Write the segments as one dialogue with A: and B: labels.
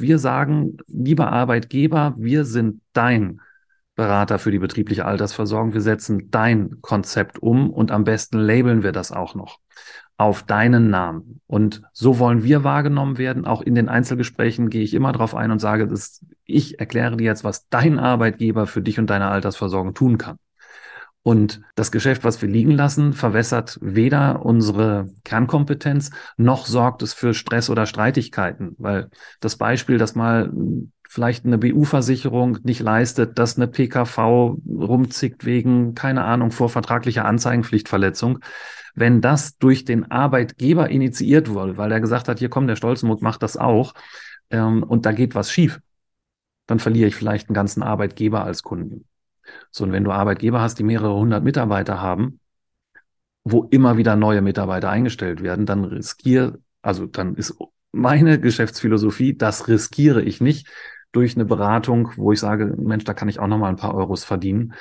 A: Wir sagen, lieber Arbeitgeber, wir sind dein Berater für die betriebliche Altersversorgung. Wir setzen dein Konzept um und am besten labeln wir das auch noch auf deinen Namen. Und so wollen wir wahrgenommen werden. Auch in den Einzelgesprächen gehe ich immer darauf ein und sage, ich erkläre dir jetzt, was dein Arbeitgeber für dich und deine Altersversorgung tun kann. Und das Geschäft, was wir liegen lassen, verwässert weder unsere Kernkompetenz, noch sorgt es für Stress oder Streitigkeiten. Weil das Beispiel, dass mal vielleicht eine BU-Versicherung nicht leistet, dass eine PKV rumzickt wegen, keine Ahnung, vorvertraglicher Anzeigenpflichtverletzung. Wenn das durch den Arbeitgeber initiiert wurde, weil er gesagt hat, hier komm, der Stolzenmut macht das auch, ähm, und da geht was schief, dann verliere ich vielleicht einen ganzen Arbeitgeber als Kunden. So, und wenn du Arbeitgeber hast, die mehrere hundert Mitarbeiter haben, wo immer wieder neue Mitarbeiter eingestellt werden, dann riskiere, also dann ist meine Geschäftsphilosophie, das riskiere ich nicht durch eine Beratung, wo ich sage, Mensch, da kann ich auch noch mal ein paar Euros verdienen.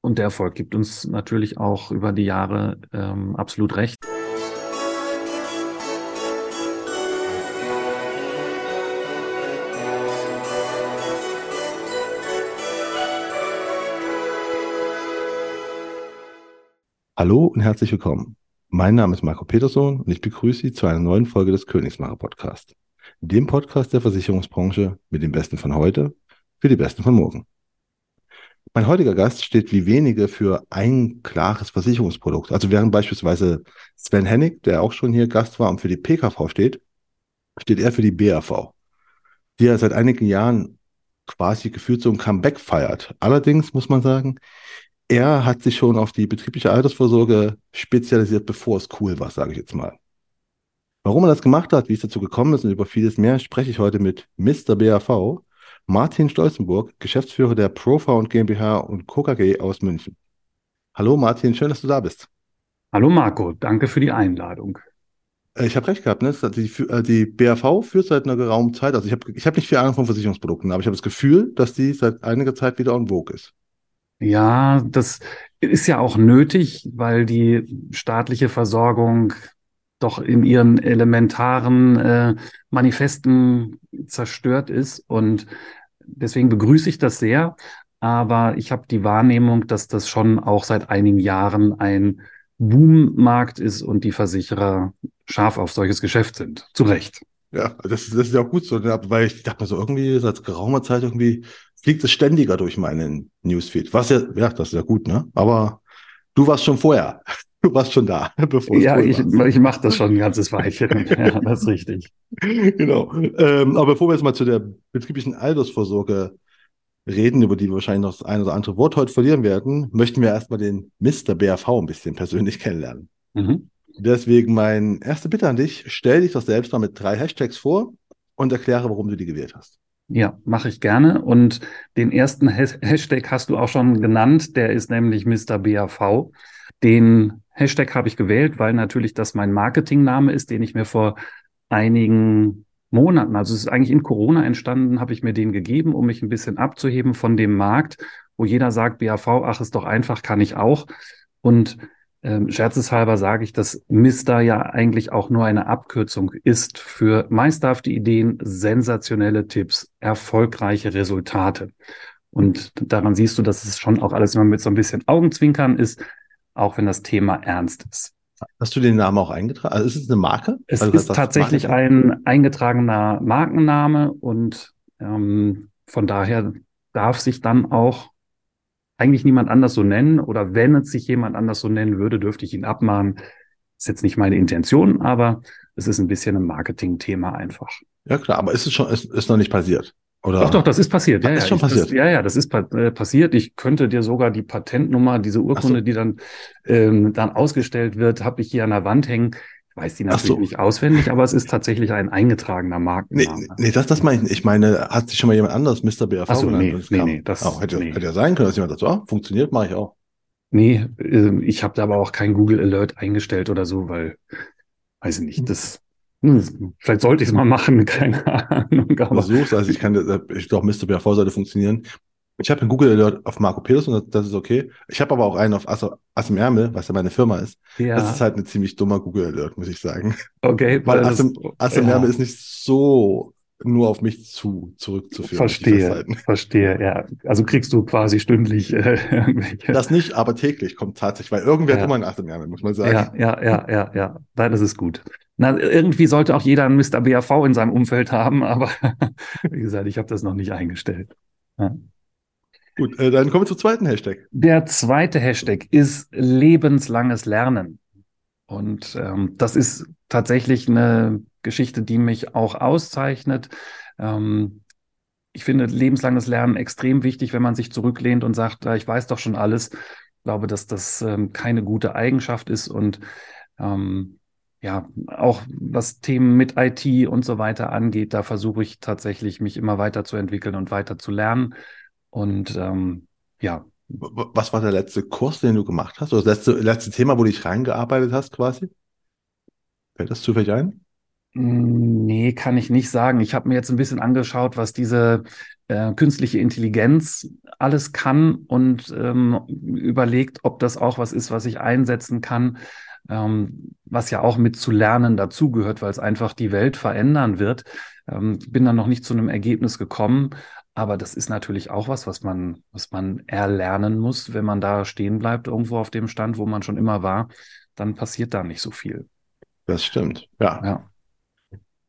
A: Und der Erfolg gibt uns natürlich auch über die Jahre ähm, absolut recht.
B: Hallo und herzlich willkommen. Mein Name ist Marco Peterson und ich begrüße Sie zu einer neuen Folge des Königsmacher Podcast. Dem Podcast der Versicherungsbranche mit den Besten von heute für die Besten von morgen. Mein heutiger Gast steht wie wenige für ein klares Versicherungsprodukt. Also während beispielsweise Sven Hennig, der auch schon hier Gast war und für die PKV steht, steht er für die BAV, die ja seit einigen Jahren quasi gefühlt so ein Comeback feiert. Allerdings muss man sagen, er hat sich schon auf die betriebliche Altersvorsorge spezialisiert, bevor es cool war, sage ich jetzt mal. Warum er das gemacht hat, wie es dazu gekommen ist und über vieles mehr, spreche ich heute mit Mr. BAV, Martin Stolzenburg, Geschäftsführer der Profound GmbH und KKG aus München. Hallo Martin, schön, dass du da bist.
A: Hallo Marco, danke für die Einladung.
B: Äh, ich habe recht gehabt, ne? Die, äh, die BAV führt seit einer geraumen Zeit, also ich habe ich hab nicht viel Ahnung von Versicherungsprodukten, aber ich habe das Gefühl, dass die seit einiger Zeit wieder on vogue ist.
A: Ja, das ist ja auch nötig, weil die staatliche Versorgung doch in ihren elementaren äh, Manifesten zerstört ist. Und deswegen begrüße ich das sehr. Aber ich habe die Wahrnehmung, dass das schon auch seit einigen Jahren ein Boommarkt ist und die Versicherer scharf auf solches Geschäft sind. Zu Recht.
B: Ja, das, das ist ja auch gut so, ne? weil ich dachte mir so, irgendwie seit geraumer Zeit irgendwie fliegt es ständiger durch meinen Newsfeed. Was ja, ja, das ist ja gut, ne? Aber du warst schon vorher. Du warst schon da,
A: bevor Ja, ich, ich mache das schon ein ganzes Weilchen. ja, das ist richtig.
B: Genau. Ähm, aber bevor wir jetzt mal zu der betrieblichen Altersvorsorge reden, über die wir wahrscheinlich noch das ein oder andere Wort heute verlieren werden, möchten wir erstmal den Mr. BRV ein bisschen persönlich kennenlernen. Mhm. Deswegen mein erste Bitte an dich, stell dich doch selbst mal mit drei Hashtags vor und erkläre, warum du die gewählt hast.
A: Ja, mache ich gerne. Und den ersten Hashtag hast du auch schon genannt, der ist nämlich Mr. BAV. Den Hashtag habe ich gewählt, weil natürlich das mein Marketingname ist, den ich mir vor einigen Monaten, also es ist eigentlich in Corona entstanden, habe ich mir den gegeben, um mich ein bisschen abzuheben von dem Markt, wo jeder sagt, BAV, ach, ist doch einfach, kann ich auch. Und ähm, scherzeshalber sage ich, dass Mister ja eigentlich auch nur eine Abkürzung ist für meisterhafte Ideen, sensationelle Tipps, erfolgreiche Resultate. Und daran siehst du, dass es schon auch alles immer mit so ein bisschen Augenzwinkern ist, auch wenn das Thema ernst ist.
B: Hast du den Namen auch eingetragen? Also ist es eine Marke?
A: Es
B: also
A: ist tatsächlich ein eingetragener Markenname und ähm, von daher darf sich dann auch eigentlich niemand anders so nennen oder wenn es sich jemand anders so nennen würde, dürfte ich ihn abmahnen. Ist jetzt nicht meine Intention, aber es ist ein bisschen ein Marketing-Thema einfach.
B: Ja klar, aber ist es schon, ist, ist noch nicht passiert?
A: Oder? Doch, doch, das ist passiert.
B: Ja, ist ja, schon
A: ich,
B: passiert.
A: Das, ja, ja, das ist pa äh, passiert. Ich könnte dir sogar die Patentnummer, diese Urkunde, so. die dann, ähm, dann ausgestellt wird, habe ich hier an der Wand hängen. Weiß die natürlich so. nicht auswendig, aber es ist tatsächlich ein eingetragener Markenname.
B: Nee, nee das, das meine ich nicht. Ich meine, hat sich schon mal jemand anderes Mr. BRV
A: Ach so, nee, nee, nee,
B: das oh, hätte, nee. hätte ja sein können, dass jemand sagt, so, ah, funktioniert, mache ich auch.
A: Nee, äh, ich habe da aber auch kein Google Alert eingestellt oder so, weil, weiß ich nicht, das, hm, vielleicht sollte ich es mal machen, keine Ahnung.
B: Aber Versuch's, also ich kann, ich glaube, Mr. BRV sollte funktionieren. Ich habe einen Google Alert auf Marco Peterson, das ist okay. Ich habe aber auch einen auf Ass, Ass im Ärmel, was ja meine Firma ist. Ja. Das ist halt ein ziemlich dummer Google Alert, muss ich sagen.
A: Okay.
B: Weil Ass im, Ass im ja. Ärmel ist nicht so nur auf mich zu zurückzuführen.
A: Verstehe, verstehe, ja. Also kriegst du quasi stündlich äh,
B: irgendwelche. Das nicht, aber täglich kommt tatsächlich, weil irgendwer ja. immer dem Jahr, muss man sagen.
A: Ja, ja, ja, ja, ja. Nein, das ist gut. Na, irgendwie sollte auch jeder einen Mr. BAV in seinem Umfeld haben, aber wie gesagt, ich habe das noch nicht eingestellt. Ja.
B: Gut, äh, dann kommen wir zum zweiten Hashtag.
A: Der zweite Hashtag ist lebenslanges Lernen. Und ähm, das ist tatsächlich eine Geschichte, die mich auch auszeichnet. Ähm, ich finde lebenslanges Lernen extrem wichtig, wenn man sich zurücklehnt und sagt, ich weiß doch schon alles. Ich glaube, dass das ähm, keine gute Eigenschaft ist und ähm, ja, auch was Themen mit IT und so weiter angeht, da versuche ich tatsächlich, mich immer weiterzuentwickeln und weiter zu lernen. Und ähm, ja.
B: Was war der letzte Kurs, den du gemacht hast? Oder das letzte, letzte Thema, wo du dich reingearbeitet hast, quasi? Fällt das zufällig ein?
A: Hm, nee, kann ich nicht sagen. Ich habe mir jetzt ein bisschen angeschaut, was diese äh, künstliche Intelligenz alles kann und ähm, überlegt, ob das auch was ist, was ich einsetzen kann, ähm, was ja auch mit zu lernen dazugehört, weil es einfach die Welt verändern wird. Ähm, bin dann noch nicht zu einem Ergebnis gekommen, aber das ist natürlich auch was, was man, was man erlernen muss, wenn man da stehen bleibt, irgendwo auf dem Stand, wo man schon immer war, dann passiert da nicht so viel.
B: Das stimmt, ja.
A: ja.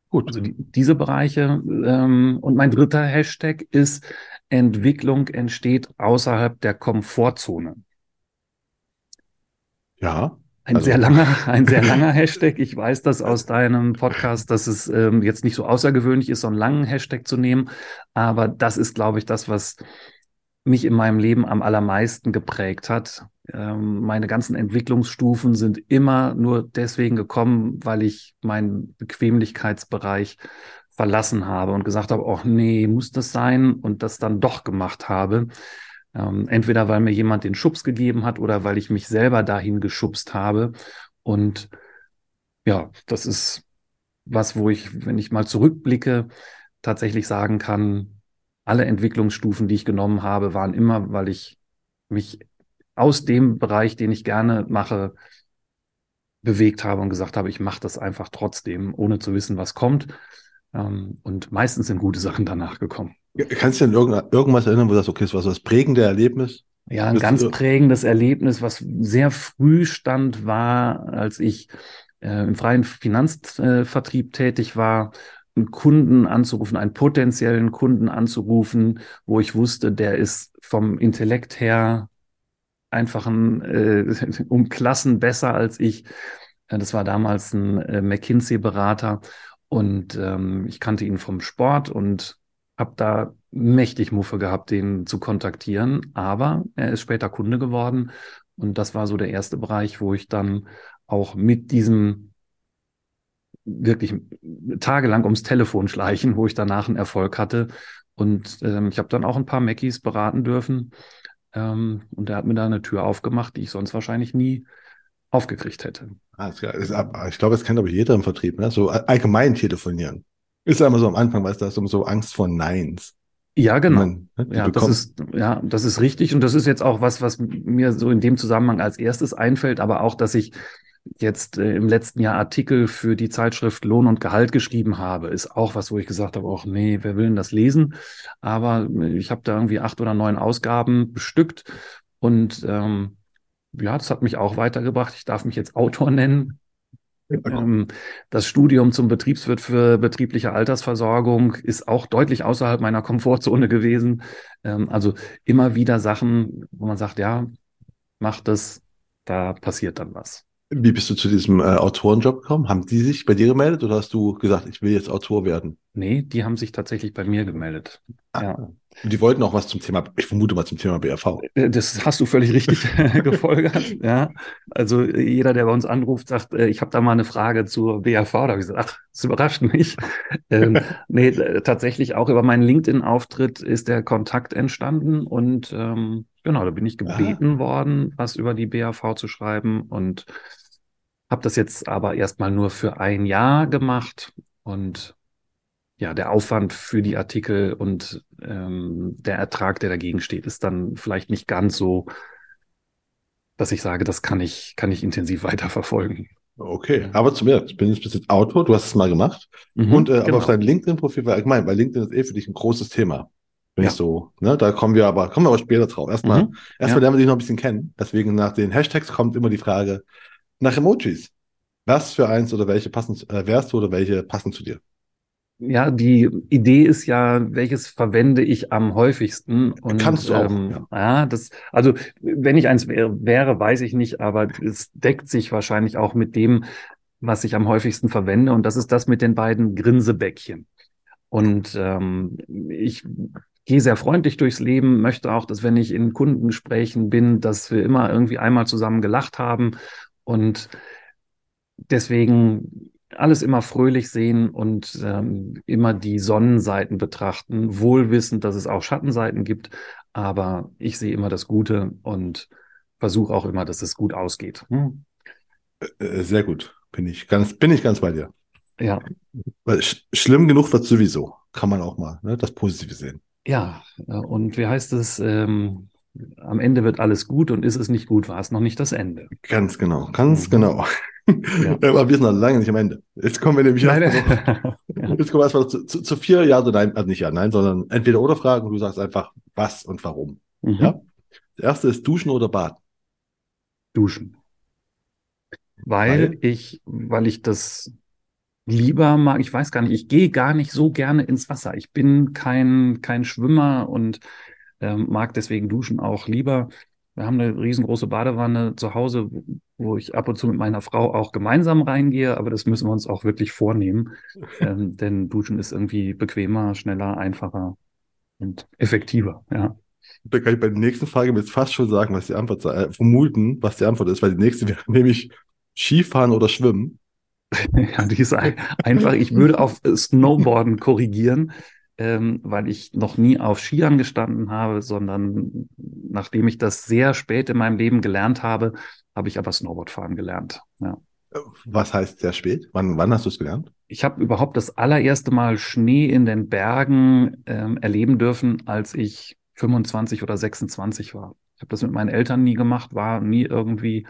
A: Gut. Also die, diese Bereiche. Ähm, und mein dritter Hashtag ist Entwicklung entsteht außerhalb der Komfortzone.
B: Ja.
A: Ein also. sehr langer, ein sehr langer Hashtag. Ich weiß das aus deinem Podcast, dass es ähm, jetzt nicht so außergewöhnlich ist, so einen langen Hashtag zu nehmen. Aber das ist, glaube ich, das, was mich in meinem Leben am allermeisten geprägt hat. Ähm, meine ganzen Entwicklungsstufen sind immer nur deswegen gekommen, weil ich meinen Bequemlichkeitsbereich verlassen habe und gesagt habe, oh nee, muss das sein und das dann doch gemacht habe. Ähm, entweder weil mir jemand den Schubs gegeben hat oder weil ich mich selber dahin geschubst habe. Und ja, das ist was, wo ich, wenn ich mal zurückblicke, tatsächlich sagen kann, alle Entwicklungsstufen, die ich genommen habe, waren immer, weil ich mich aus dem Bereich, den ich gerne mache, bewegt habe und gesagt habe, ich mache das einfach trotzdem, ohne zu wissen, was kommt. Ähm, und meistens sind gute Sachen danach gekommen.
B: Kannst du dich an irgendwas erinnern, wo du sagst, okay, das war so das prägende Erlebnis?
A: Ja, ein ganz prägendes Erlebnis, was sehr früh stand, war, als ich äh, im freien Finanzvertrieb tätig war einen Kunden anzurufen, einen potenziellen Kunden anzurufen, wo ich wusste, der ist vom Intellekt her einfach ein, äh, um Klassen besser als ich. Das war damals ein äh, McKinsey-Berater und ähm, ich kannte ihn vom Sport und habe da mächtig Muffe gehabt, den zu kontaktieren. Aber er ist später Kunde geworden und das war so der erste Bereich, wo ich dann auch mit diesem wirklich tagelang ums Telefon schleichen, wo ich danach einen Erfolg hatte. Und ähm, ich habe dann auch ein paar Mackies beraten dürfen. Ähm, und er hat mir da eine Tür aufgemacht, die ich sonst wahrscheinlich nie aufgekriegt hätte.
B: Ich glaube, das kennt aber jeder im Vertrieb, ne? so allgemein telefonieren. Ist ja immer so am Anfang, weißt du, hast du so Angst vor Neins.
A: Ja, genau. Man, ne, ja, das ist, ja, das ist richtig. Und das ist jetzt auch was, was mir so in dem Zusammenhang als erstes einfällt, aber auch, dass ich jetzt äh, im letzten Jahr Artikel für die Zeitschrift Lohn und Gehalt geschrieben habe, ist auch was, wo ich gesagt habe, ach nee, wer will denn das lesen? Aber äh, ich habe da irgendwie acht oder neun Ausgaben bestückt und ähm, ja, das hat mich auch weitergebracht. Ich darf mich jetzt Autor nennen. Ähm, das Studium zum Betriebswirt für betriebliche Altersversorgung ist auch deutlich außerhalb meiner Komfortzone gewesen. Ähm, also immer wieder Sachen, wo man sagt, ja, mach das, da passiert dann was.
B: Wie bist du zu diesem äh, Autorenjob gekommen? Haben die sich bei dir gemeldet oder hast du gesagt, ich will jetzt Autor werden?
A: Nee, die haben sich tatsächlich bei mir gemeldet.
B: Ah, ja. Die wollten auch was zum Thema, ich vermute mal zum Thema BRV.
A: Äh, das hast du völlig richtig gefolgert. Ja, also jeder, der bei uns anruft, sagt, äh, ich habe da mal eine Frage zur BRV. Da habe ich gesagt, ach, das überrascht mich. ähm, nee, tatsächlich auch über meinen LinkedIn-Auftritt ist der Kontakt entstanden und ähm, genau, da bin ich gebeten ah. worden, was über die BRV zu schreiben und habe das jetzt aber erstmal nur für ein Jahr gemacht und ja, der Aufwand für die Artikel und ähm, der Ertrag, der dagegen steht, ist dann vielleicht nicht ganz so, dass ich sage, das kann ich, kann ich intensiv weiterverfolgen.
B: Okay, aber zu mir, ich bin jetzt bis jetzt Autor, du hast es mal gemacht.
A: Mhm,
B: und äh, aber
A: genau.
B: auf dein LinkedIn-Profil war allgemein, weil LinkedIn ist eh für dich ein großes Thema. Wenn
A: Ja.
B: ich so, ne, da kommen wir aber, kommen wir aber später drauf. Erstmal,
A: Mhm,
B: erstmal
A: ja.
B: lernen wir dich noch ein bisschen kennen. Deswegen nach den Hashtags kommt immer die Frage nach Emojis. Was für eins oder welche passen, äh, wärst du oder welche passen zu dir?
A: Ja, die Idee ist ja, welches verwende ich am häufigsten? Und,
B: Kannst du auch,
A: ähm, ja. das, also wenn ich eins wäre, wäre, weiß ich nicht, aber es deckt sich wahrscheinlich auch mit dem, was ich am häufigsten verwende. Und das ist das mit den beiden Grinsebäckchen. Und ähm, ich gehe sehr freundlich durchs Leben, möchte auch, dass wenn ich in Kundengesprächen bin, dass wir immer irgendwie einmal zusammen gelacht haben und deswegen alles immer fröhlich sehen und ähm, immer die Sonnenseiten betrachten, wohl wissend, dass es auch Schattenseiten gibt, aber ich sehe immer das Gute und versuche auch immer, dass es gut ausgeht. Hm?
B: Äh, sehr gut. Bin ich ganz, bin ich ganz bei dir.
A: Ja,
B: sch schlimm genug wird sowieso. Kann man auch mal, ne, das Positive sehen.
A: ja. äh, Und wie heißt es? Ähm, am Ende wird alles gut und ist es nicht gut, war es noch nicht das Ende.
B: Ganz genau, ganz
A: Mhm.
B: genau.
A: Ja.
B: Aber wir sind noch lange nicht am Ende. Jetzt kommen wir nämlich
A: Nein,
B: erstmal
A: ja.
B: jetzt kommen wir erstmal zu, zu, zu vier Ja oder Nein, also nicht Ja, Nein, sondern entweder oder Fragen und du sagst einfach was und warum.
A: Mhm.
B: Ja? Das erste ist Duschen oder Baden.
A: Duschen. Weil
B: Weil?
A: ich, weil ich das lieber mag, ich weiß gar nicht, ich gehe gar nicht so gerne ins Wasser. Ich bin kein, kein Schwimmer und ähm, mag deswegen Duschen auch lieber. Wir haben eine riesengroße Badewanne zu Hause, wo ich ab und zu mit meiner Frau auch gemeinsam reingehe, aber das müssen wir uns auch wirklich vornehmen, ähm, denn Duschen ist irgendwie bequemer, schneller, einfacher und effektiver. Ja.
B: Da kann ich bei der nächsten Frage jetzt fast schon sagen, was die Antwort sei, äh, vermuten, was die Antwort ist, weil die nächste wäre nämlich Skifahren oder Schwimmen.
A: Ja, die ist ein, einfach, ich würde auf Snowboarden korrigieren, ähm, weil ich noch nie auf Skiern gestanden habe, sondern nachdem ich das sehr spät in meinem Leben gelernt habe, habe ich aber Snowboardfahren gelernt. Ja.
B: Was heißt sehr spät? Wann, wann hast du es gelernt?
A: Ich habe überhaupt das allererste Mal Schnee in den Bergen ähm, erleben dürfen, als ich 25 oder 26 war. Ich habe das mit meinen Eltern nie gemacht, war nie irgendwie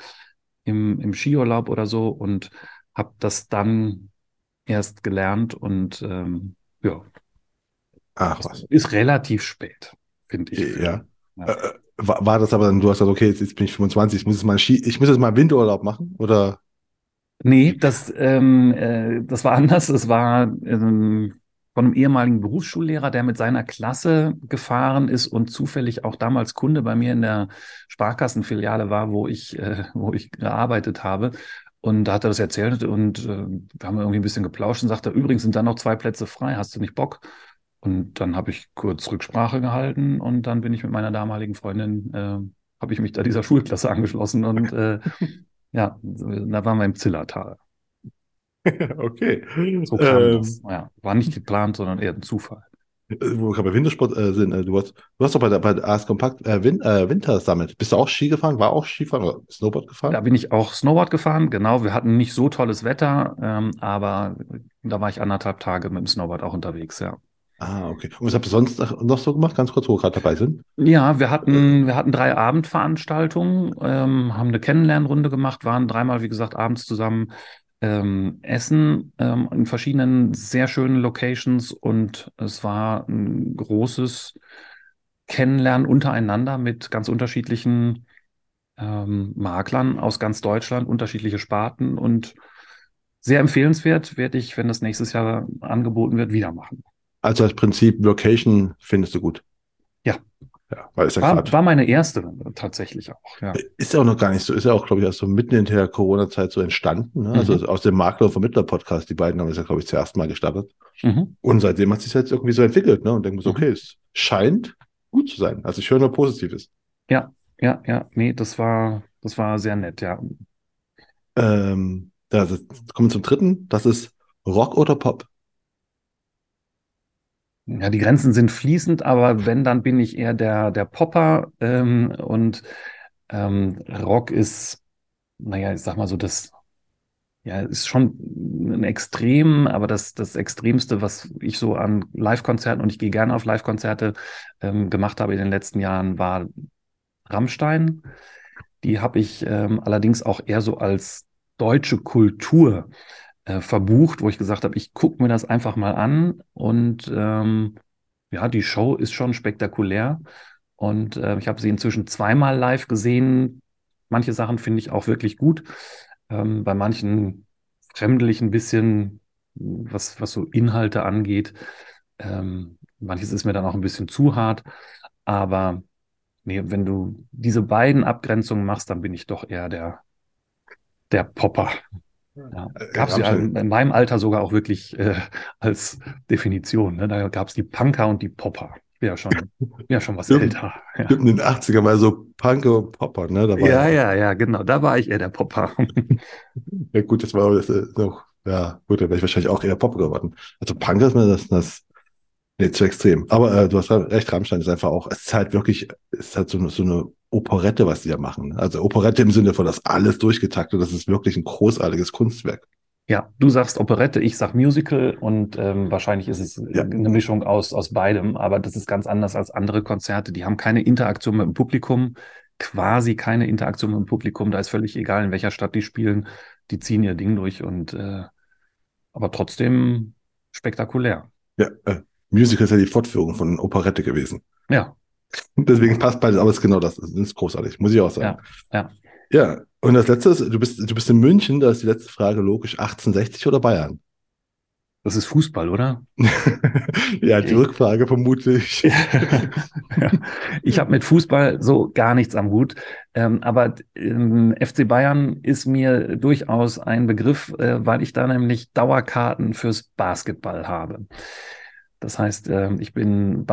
A: im, im Skiurlaub oder so und habe das dann erst gelernt und ähm, ja,
B: Ach was.
A: ist relativ spät, finde ich.
B: Ja.
A: Ja.
B: Äh, war, war das aber dann, du hast gesagt, okay, jetzt, jetzt bin ich 25, ich muss jetzt mal ich muss jetzt mal Winterurlaub machen? Oder
A: Nee, das, ähm, äh, das war anders. Es war ähm, von einem ehemaligen Berufsschullehrer, der mit seiner Klasse gefahren ist und zufällig auch damals Kunde bei mir in der Sparkassenfiliale war, wo ich, äh, wo ich gearbeitet habe. Und da hat er das erzählt und äh, wir haben irgendwie ein bisschen geplauscht und sagte, übrigens sind da noch zwei Plätze frei, hast du nicht Bock? Und dann habe ich kurz Rücksprache gehalten und dann bin ich mit meiner damaligen Freundin, äh, habe ich mich da dieser Schulklasse angeschlossen und äh, ja, da waren wir im Zillertal.
B: okay.
A: So kam
B: Ähm,
A: das. Ja, war nicht geplant, sondern eher ein Zufall.
B: äh, wo wir gerade bei Wintersport äh, sind, äh, du hast, du hast doch bei der, bei der AS Kompakt äh, Win, äh, Winter Summit, bist du auch Ski gefahren? War auch Skifahren oder Snowboard gefahren?
A: Da bin ich auch Snowboard gefahren. Genau, wir hatten nicht so tolles Wetter, ähm, aber da war ich anderthalb Tage mit dem Snowboard auch unterwegs, ja.
B: Ah, okay. Und was habt ihr sonst noch so gemacht? Ganz kurz, wo wir gerade dabei sind.
A: Ja, wir hatten, wir hatten drei Abendveranstaltungen, ähm, haben eine Kennenlernrunde gemacht, waren dreimal, wie gesagt, abends zusammen ähm, essen ähm, in verschiedenen sehr schönen Locations und es war ein großes Kennenlernen untereinander mit ganz unterschiedlichen ähm, Maklern aus ganz Deutschland, unterschiedliche Sparten und sehr empfehlenswert, werde ich, wenn das nächstes Jahr angeboten wird, wieder machen.
B: Also als Prinzip Location findest du gut.
A: Ja.
B: Ja, weil es ja
A: War, war meine erste tatsächlich auch, ja.
B: Ist ja auch noch gar nicht so, ist ja auch, glaube ich, erst so mitten in der Corona-Zeit so entstanden. Ne? Also
A: Mhm.
B: aus dem Makler- und Vermittler-Podcast, die beiden haben es ja, glaube ich, zuerst mal gestartet.
A: Mhm.
B: Und seitdem hat es sich jetzt irgendwie so entwickelt, ne? Und denken wir so,
A: Mhm.
B: okay, es scheint gut zu sein. Also ich höre nur Positives.
A: Ja, ja, ja, nee, das war, das war sehr nett, ja.
B: Ähm, da das, kommen wir zum dritten. Das ist Rock oder Pop.
A: Ja, die Grenzen sind fließend, aber wenn, dann bin ich eher der, der Popper ähm, und ähm, Rock ist, naja, ich sag mal so, das, ja, ist schon ein Extrem, aber das, das Extremste, was ich so an Live-Konzerten, und ich gehe gerne auf Live-Konzerte, ähm, gemacht habe in den letzten Jahren, war Rammstein. Die habe ich ähm, allerdings auch eher so als deutsche Kultur äh, verbucht, wo ich gesagt habe, ich gucke mir das einfach mal an und ähm, ja, die Show ist schon spektakulär und äh, ich habe sie inzwischen zweimal live gesehen. Manche Sachen finde ich auch wirklich gut. Ähm, bei manchen fremdel ich ein bisschen, was, was so Inhalte angeht. Ähm, manches ist mir dann auch ein bisschen zu hart. Aber nee, wenn du diese beiden Abgrenzungen machst, dann bin ich doch eher der, der Popper. Ja. Äh, gab es ja in meinem Alter sogar auch wirklich äh, als Definition. Ne? Da gab es die Punker und die Popper. Ja, schon, ja, schon was
B: Stimmt.
A: älter.
B: Ja. in den 80er mal so Punker und Popper, ne?
A: Da war ja, ja, ja, genau. Da war ich eher der Popper.
B: ja, gut, das war das, äh, noch, ja, gut, da wäre ich wahrscheinlich auch eher Popper geworden. Also Punker ist mir das, das nee, zu extrem. Aber äh, du hast recht, Rammstein ist einfach auch, es ist halt wirklich, es ist halt so, so eine Operette, was die da machen. Ne? Also Operette im Sinne von das alles durchgetaktet, das ist wirklich ein großartiges Kunstwerk.
A: Ja, du sagst Operette, ich sag Musical und ähm, wahrscheinlich ist es ja. eine Mischung aus, aus beidem, aber das ist ganz anders als andere Konzerte. Die haben keine Interaktion mit dem Publikum, quasi keine Interaktion mit dem Publikum. Da ist völlig egal, in welcher Stadt die spielen. Die ziehen ihr Ding durch und äh, aber trotzdem spektakulär.
B: Ja, äh, Musical ist ja die Fortführung von Operette gewesen.
A: Ja.
B: Deswegen passt beides, aber es ist genau das. Das ist großartig, muss ich auch sagen.
A: Ja, ja.
B: Ja, und das letzte ist, du bist, du bist in München, da ist die letzte Frage logisch 1860 oder Bayern?
A: Das ist Fußball, oder?
B: ja, die ich, Rückfrage vermutlich.
A: ja. Ich habe mit Fußball so gar nichts am Hut. Ähm, aber ähm, FC Bayern ist mir durchaus ein Begriff, äh, weil ich da nämlich Dauerkarten fürs Basketball habe. Das heißt, äh, ich bin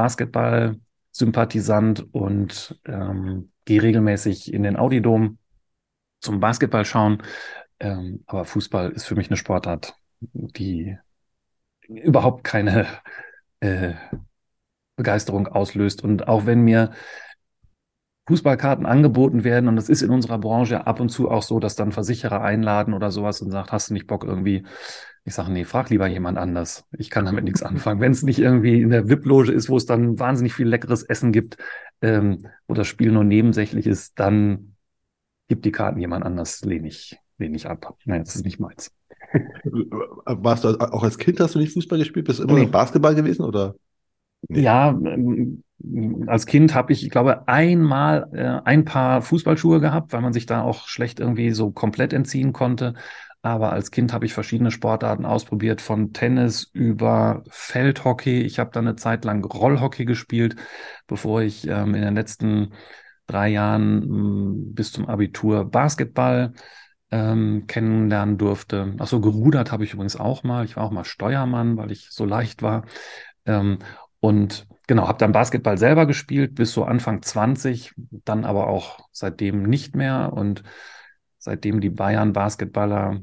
A: Basketball-Sympathisant und ähm, gehe regelmäßig in den Audidom zum Basketball schauen. Ähm, aber Fußball ist für mich eine Sportart, die überhaupt keine äh, Begeisterung auslöst. Und auch wenn mir Fußballkarten angeboten werden, und das ist in unserer Branche ab und zu auch so, dass dann Versicherer einladen oder sowas und sagt, hast du nicht Bock irgendwie? Ich sage, nee, frag lieber jemand anders. Ich kann damit nichts anfangen. Wenn es nicht irgendwie in der VIP-Loge ist, wo es dann wahnsinnig viel leckeres Essen gibt, ähm, wo das Spiel nur nebensächlich ist, dann gib die Karten jemand anders, lehne ich, lehne ich ab. Nein, das ist nicht meins.
B: Warst du auch als Kind hast du nicht Fußball gespielt? Bist du immer nee. noch Basketball gewesen oder?
A: Nee. Ja, ähm, als Kind habe ich, ich glaube, einmal äh, ein paar Fußballschuhe gehabt, weil man sich da auch schlecht irgendwie so komplett entziehen konnte. Aber als Kind habe ich verschiedene Sportarten ausprobiert, von Tennis über Feldhockey. Ich habe dann eine Zeit lang Rollhockey gespielt, bevor ich ähm, in den letzten drei Jahren hm, bis zum Abitur Basketball ähm, kennenlernen durfte. Achso, gerudert habe ich übrigens auch mal. Ich war auch mal Steuermann, weil ich so leicht war. Ähm, und genau, habe dann Basketball selber gespielt bis so Anfang 20, dann aber auch seitdem nicht mehr. Und seitdem die Bayern Basketballer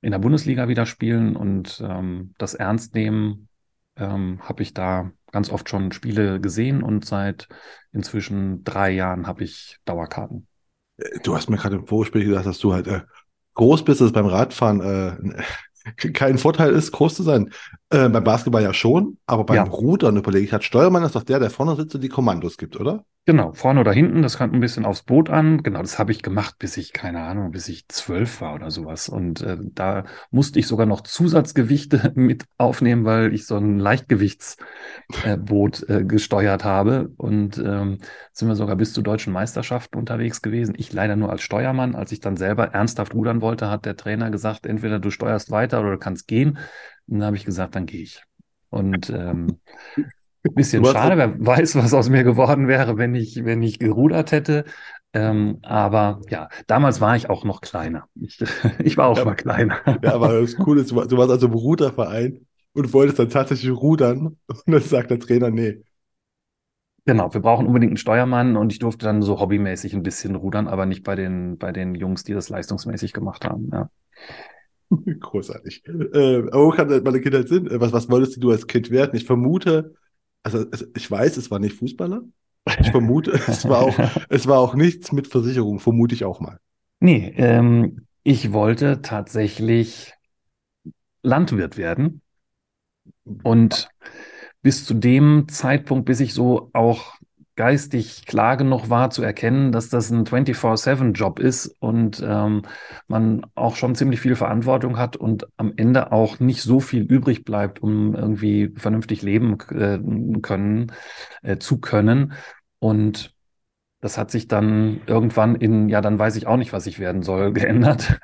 A: in der Bundesliga wieder spielen und ähm, das ernst nehmen, ähm, habe ich da ganz oft schon Spiele gesehen und seit inzwischen drei Jahren habe ich Dauerkarten.
B: Äh, du hast mir gerade im Vorgespräch gesagt, dass du halt äh, groß bist, dass beim Radfahren äh, kein Vorteil ist, groß zu sein. Äh, beim Basketball ja schon, aber beim ja. Rudern überlege ich, hat Steuermann ist doch der, der vorne sitzt und die Kommandos gibt, oder?
A: Genau, vorne oder hinten, das kommt ein bisschen aufs Boot an. Genau, das habe ich gemacht, bis ich, keine Ahnung, bis ich zwölf war oder sowas. Und äh, da musste ich sogar noch Zusatzgewichte mit aufnehmen, weil ich so ein Leichtgewichtsboot äh, äh, gesteuert habe. Und ähm, sind wir sogar bis zu deutschen Meisterschaften unterwegs gewesen. Ich leider nur als Steuermann. Als ich dann selber ernsthaft rudern wollte, hat der Trainer gesagt, entweder du steuerst weiter oder du kannst gehen. Und dann habe ich gesagt, dann gehe ich. Und ähm, Bisschen schade, wer weiß, was aus mir geworden wäre, wenn ich, wenn ich gerudert hätte. Ähm, aber ja, damals war ich auch noch kleiner. Ich, ich war auch ja, mal kleiner.
B: Ja, aber das Coole ist, du warst also im Ruderverein und wolltest dann tatsächlich rudern. Und dann sagt der Trainer, nee.
A: Genau, wir brauchen unbedingt einen Steuermann und ich durfte dann so hobbymäßig ein bisschen rudern, aber nicht bei den, bei den Jungs, die das leistungsmäßig gemacht haben. Ja.
B: Großartig. Äh, aber wo kann meine Kindheit sind? Was, was wolltest du als Kind werden? Ich vermute, also ich weiß, es war nicht Fußballer. Ich vermute, es war auch, es war auch nichts mit Versicherung, vermute ich auch mal.
A: Nee, ähm, ich wollte tatsächlich Landwirt werden. Und bis zu dem Zeitpunkt, bis ich so auch geistig klar genug war zu erkennen, dass das ein 24-7-Job ist und ähm, man auch schon ziemlich viel Verantwortung hat und am Ende auch nicht so viel übrig bleibt, um irgendwie vernünftig leben äh, können, äh, zu können. Und das hat sich dann irgendwann in, ja, dann weiß ich auch nicht, was ich werden soll, geändert.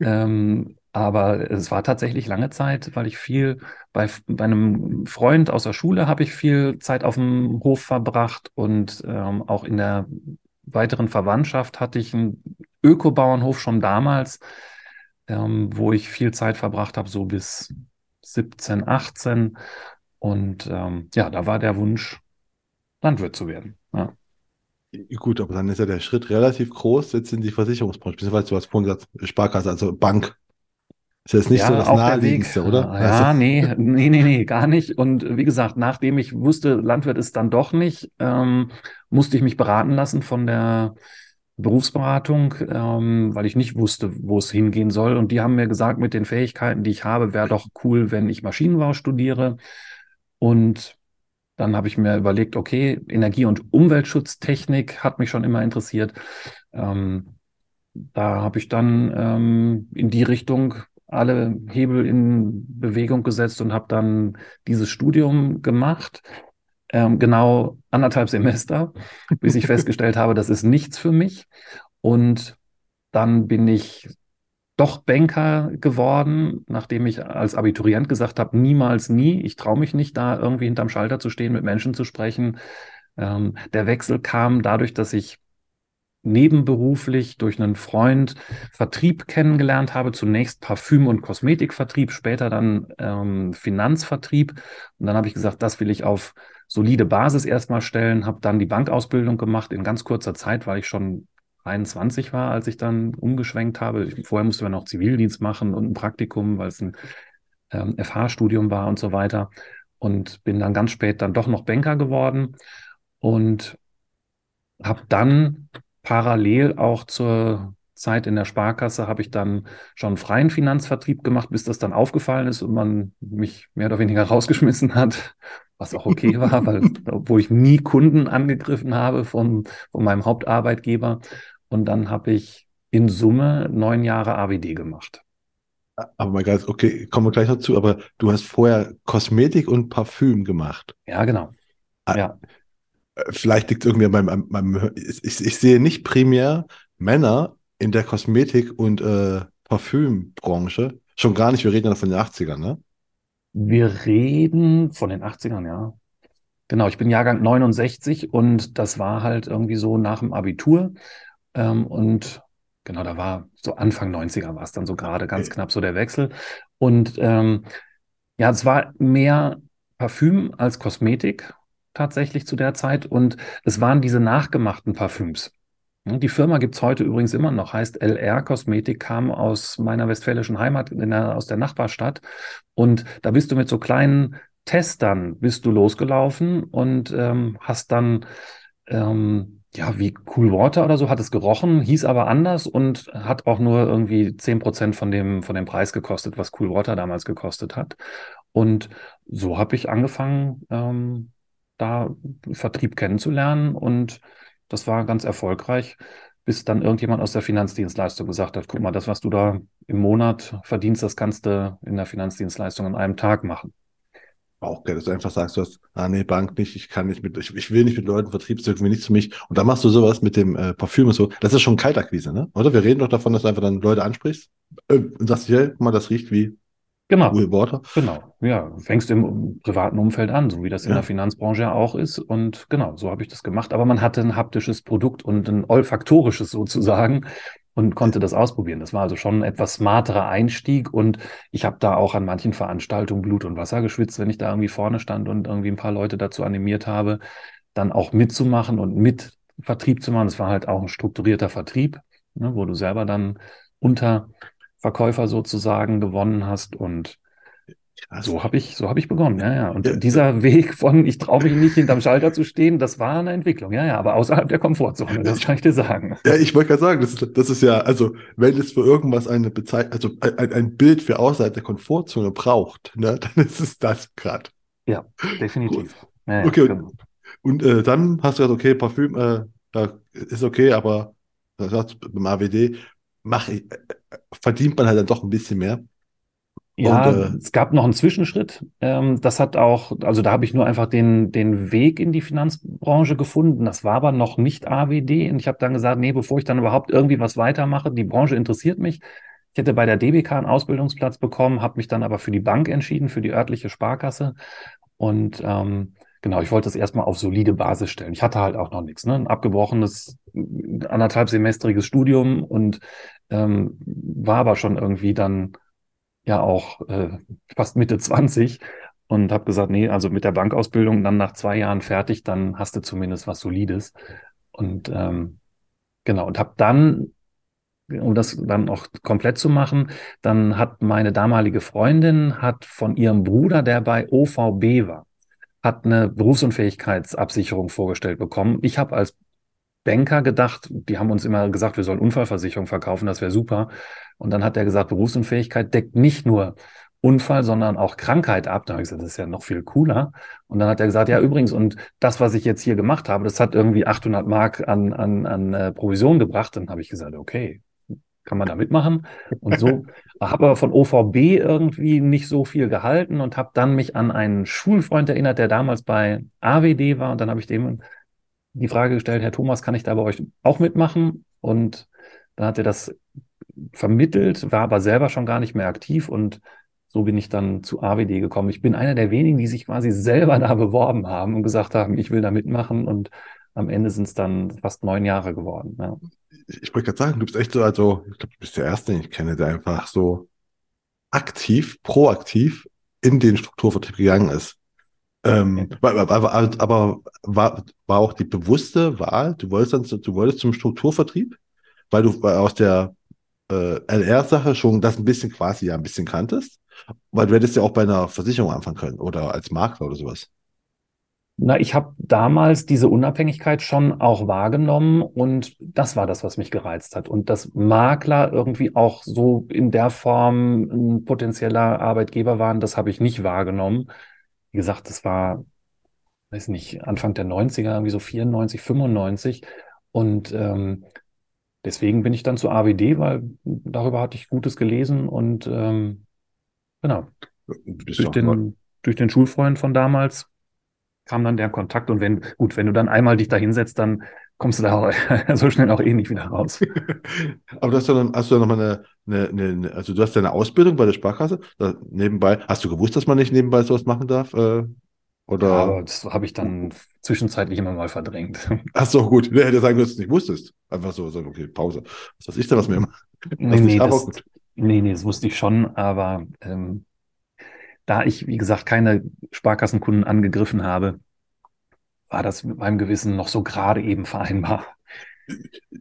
A: ähm, aber es war tatsächlich lange Zeit, weil ich viel bei, bei einem Freund aus der Schule habe ich viel Zeit auf dem Hof verbracht und ähm, auch in der weiteren Verwandtschaft hatte ich einen Ökobauernhof schon damals, ähm, wo ich viel Zeit verbracht habe, so bis 17, 18. Und ähm, ja, da war der Wunsch, Landwirt zu werden. Ja.
B: Gut, aber dann ist ja der Schritt relativ groß jetzt in die Versicherungsbranche, beziehungsweise du hast vorhin gesagt, Sparkasse, also Bank. Ist jetzt nicht
A: ja,
B: so das
A: Naheliegendste, oder? Ja, also. nee, nee, nee, nee, gar nicht. Und wie gesagt, nachdem ich wusste, Landwirt ist dann doch nicht, ähm, musste ich mich beraten lassen von der Berufsberatung, ähm, weil ich nicht wusste, wo es hingehen soll. Und die haben mir gesagt, mit den Fähigkeiten, die ich habe, wäre doch cool, wenn ich Maschinenbau studiere. Und dann habe ich mir überlegt, okay, Energie- und Umweltschutztechnik hat mich schon immer interessiert. Ähm, da habe ich dann ähm, in die Richtung alle Hebel in Bewegung gesetzt und habe dann dieses Studium gemacht. Ähm, genau anderthalb Semester, bis ich festgestellt habe, das ist nichts für mich. Und dann bin ich doch Banker geworden, nachdem ich als Abiturient gesagt habe, niemals nie, ich traue mich nicht, da irgendwie hinterm Schalter zu stehen, mit Menschen zu sprechen. Ähm, der Wechsel kam dadurch, dass ich nebenberuflich durch einen Freund Vertrieb kennengelernt habe. Zunächst Parfüm- und Kosmetikvertrieb, später dann ähm, Finanzvertrieb. Und dann habe ich gesagt, das will ich auf solide Basis erstmal stellen, habe dann die Bankausbildung gemacht in ganz kurzer Zeit, weil ich schon 21 war, als ich dann umgeschwenkt habe. Vorher musste man noch Zivildienst machen und ein Praktikum, weil es ein ähm, FH-Studium war und so weiter. Und bin dann ganz spät dann doch noch Banker geworden und habe dann parallel auch zur Zeit in der Sparkasse habe ich dann schon freien Finanzvertrieb gemacht, bis das dann aufgefallen ist und man mich mehr oder weniger rausgeschmissen hat, was auch okay war, weil obwohl ich nie Kunden angegriffen habe von, von meinem Hauptarbeitgeber. Und dann habe ich in Summe neun Jahre AWD gemacht.
B: Aber mal ganz, okay, kommen wir gleich dazu, aber du hast vorher Kosmetik und Parfüm gemacht.
A: Ja, genau.
B: Ah, ja. Vielleicht liegt es irgendwie an meinem, meinem ich, ich, sehe nicht primär Männer in der Kosmetik- und äh, Parfümbranche. Schon gar nicht, wir reden ja von den 80ern, ne?
A: Wir reden von den 80ern, ja. Genau, ich bin Jahrgang 69 und das war halt irgendwie so nach dem Abitur. Ähm, und genau, da war so Anfang 90er war es dann so gerade ganz knapp so der Wechsel. Und ähm, ja, es war mehr Parfüm als Kosmetik tatsächlich zu der Zeit und es waren diese nachgemachten Parfüms. Die Firma gibt's heute übrigens immer noch, heißt LR Kosmetik, kam aus meiner westfälischen Heimat, der, aus der Nachbarstadt. Und da bist du mit so kleinen Testern bist du losgelaufen und ähm, hast dann ähm, ja, wie Cool Water oder so hat es gerochen, hieß aber anders und hat auch nur irgendwie zehn Prozent von dem, von dem Preis gekostet, was Cool Water damals gekostet hat. Und so habe ich angefangen, ähm, da Vertrieb kennenzulernen und das war ganz erfolgreich, bis dann irgendjemand aus der Finanzdienstleistung gesagt hat, guck mal, das, was du da im Monat verdienst, das kannst du in der Finanzdienstleistung an einem Tag machen.
B: Auch geil, dass du einfach sagst, du hast, ah nee, Bank nicht, ich kann nicht mit, ich, ich will nicht mit Leuten, Vertrieb ist irgendwie nicht zu mich. Und dann machst du sowas mit dem äh, Parfüm und so. Das ist schon Kaltakquise, ne? Oder? Wir reden doch davon, dass du einfach dann Leute ansprichst äh, und sagst, hey, guck mal, das riecht wie
A: Genau. Cool Worte. Genau. Ja, fängst im privaten Umfeld an, so wie das in ja. der Finanzbranche auch ist. Und genau, so habe ich das gemacht. Aber man hatte ein haptisches Produkt und ein olfaktorisches sozusagen und konnte das ausprobieren. Das war also schon ein etwas smarterer Einstieg und ich habe da auch an manchen Veranstaltungen Blut und Wasser geschwitzt, wenn ich da irgendwie vorne stand und irgendwie ein paar Leute dazu animiert habe, dann auch mitzumachen und mit Vertrieb zu machen. Das war halt auch ein strukturierter Vertrieb, ne, wo du selber dann unter Verkäufer sozusagen gewonnen hast und Krass. So habe ich, so habe ich begonnen, ja, ja. Und ja, dieser Weg von, ich traue mich nicht hinterm Schalter zu stehen, das war eine Entwicklung, ja, ja, aber außerhalb der Komfortzone, das kann ich dir sagen.
B: Ja, ich wollte gerade sagen, das ist, das ist ja, also, wenn es für irgendwas eine Bezeichnung, also ein, ein Bild für außerhalb der Komfortzone braucht, ne, dann ist es das gerade.
A: Ja, definitiv.
B: Ja, okay, genau. Und äh, dann hast du gesagt, okay, Parfüm äh, ist okay, aber das heißt, beim AWD mach ich, äh, verdient man halt dann doch ein bisschen mehr.
A: Ja, und, äh, es gab noch einen Zwischenschritt. Ähm, das hat auch, also da habe ich nur einfach den, den Weg in die Finanzbranche gefunden. Das war aber noch nicht AWD. Und ich habe dann gesagt, nee, bevor ich dann überhaupt irgendwie was weitermache, die Branche interessiert mich. Ich hätte bei der DBK einen Ausbildungsplatz bekommen, habe mich dann aber für die Bank entschieden, für die örtliche Sparkasse. Und ähm, genau, ich wollte es erstmal auf solide Basis stellen. Ich hatte halt auch noch nichts, ne? Ein abgebrochenes anderthalb semestriges Studium und ähm, war aber schon irgendwie dann ja auch äh, fast Mitte 20 und habe gesagt, nee, also mit der Bankausbildung dann nach zwei Jahren fertig, dann hast du zumindest was Solides. Und ähm, genau, und habe dann, um das dann auch komplett zu machen, dann hat meine damalige Freundin, hat von ihrem Bruder, der bei OVB war, hat eine Berufsunfähigkeitsabsicherung vorgestellt bekommen. Ich habe als Banker gedacht, die haben uns immer gesagt, wir sollen Unfallversicherung verkaufen, das wäre super. Und dann hat er gesagt, Berufsunfähigkeit deckt nicht nur Unfall, sondern auch Krankheit ab. Da habe ich gesagt, das ist ja noch viel cooler. Und dann hat er gesagt, ja, übrigens, und das, was ich jetzt hier gemacht habe, das hat irgendwie 800 Mark an, an, an äh, Provision gebracht. Dann habe ich gesagt, okay, kann man da mitmachen? Und so habe aber von OVB irgendwie nicht so viel gehalten und habe dann mich an einen Schulfreund erinnert, der damals bei AWD war. Und dann habe ich dem die Frage gestellt, Herr Thomas, kann ich da bei euch auch mitmachen? Und dann hat er das vermittelt, war aber selber schon gar nicht mehr aktiv und so bin ich dann zu AWD gekommen. Ich bin einer der wenigen, die sich quasi selber da beworben haben und gesagt haben, ich will da mitmachen und am Ende sind es dann fast neun Jahre geworden. Ja.
B: Ich wollte gerade sagen, du bist echt so, also ich glaube, du bist der Erste, den ich kenne, der einfach so aktiv, proaktiv in den Strukturvertrieb gegangen ist. Ähm, aber, aber, aber war, war auch die bewusste Wahl, du wolltest dann, du wolltest zum Strukturvertrieb, weil du aus der äh, LR-Sache schon das ein bisschen quasi ja ein bisschen kanntest? Weil du hättest ja auch bei einer Versicherung anfangen können oder als Makler oder sowas.
A: Na, ich habe damals diese Unabhängigkeit schon auch wahrgenommen und das war das, was mich gereizt hat. Und dass Makler irgendwie auch so in der Form ein potenzieller Arbeitgeber waren, das habe ich nicht wahrgenommen. Wie gesagt, das war, weiß nicht, Anfang der 90er, irgendwie so 94, 95. Und ähm, deswegen bin ich dann zu AWD, weil darüber hatte ich Gutes gelesen und ähm, genau. Durch den, durch den Schulfreund von damals kam dann der Kontakt und wenn, gut, wenn du dann einmal dich da hinsetzt, dann kommst du da so schnell auch eh nicht wieder raus.
B: Aber du hast ja hast du ja nochmal eine, eine, eine, also du hast deine Ausbildung bei der Sparkasse, da, nebenbei, hast du gewusst, dass man nicht nebenbei sowas machen darf? Äh, oder? Ja,
A: aber das habe ich dann zwischenzeitlich immer mal verdrängt.
B: Ach so, gut. Wer hätte sagen, dass du es nicht wusstest? Einfach so, sagen, okay, Pause. Was weiß ich denn, was mir immer.
A: Nee, nee, das, nee, nee, das wusste ich schon, aber ähm, da ich, wie gesagt, keine Sparkassenkunden angegriffen habe, war das mit meinem Gewissen noch so gerade eben vereinbar.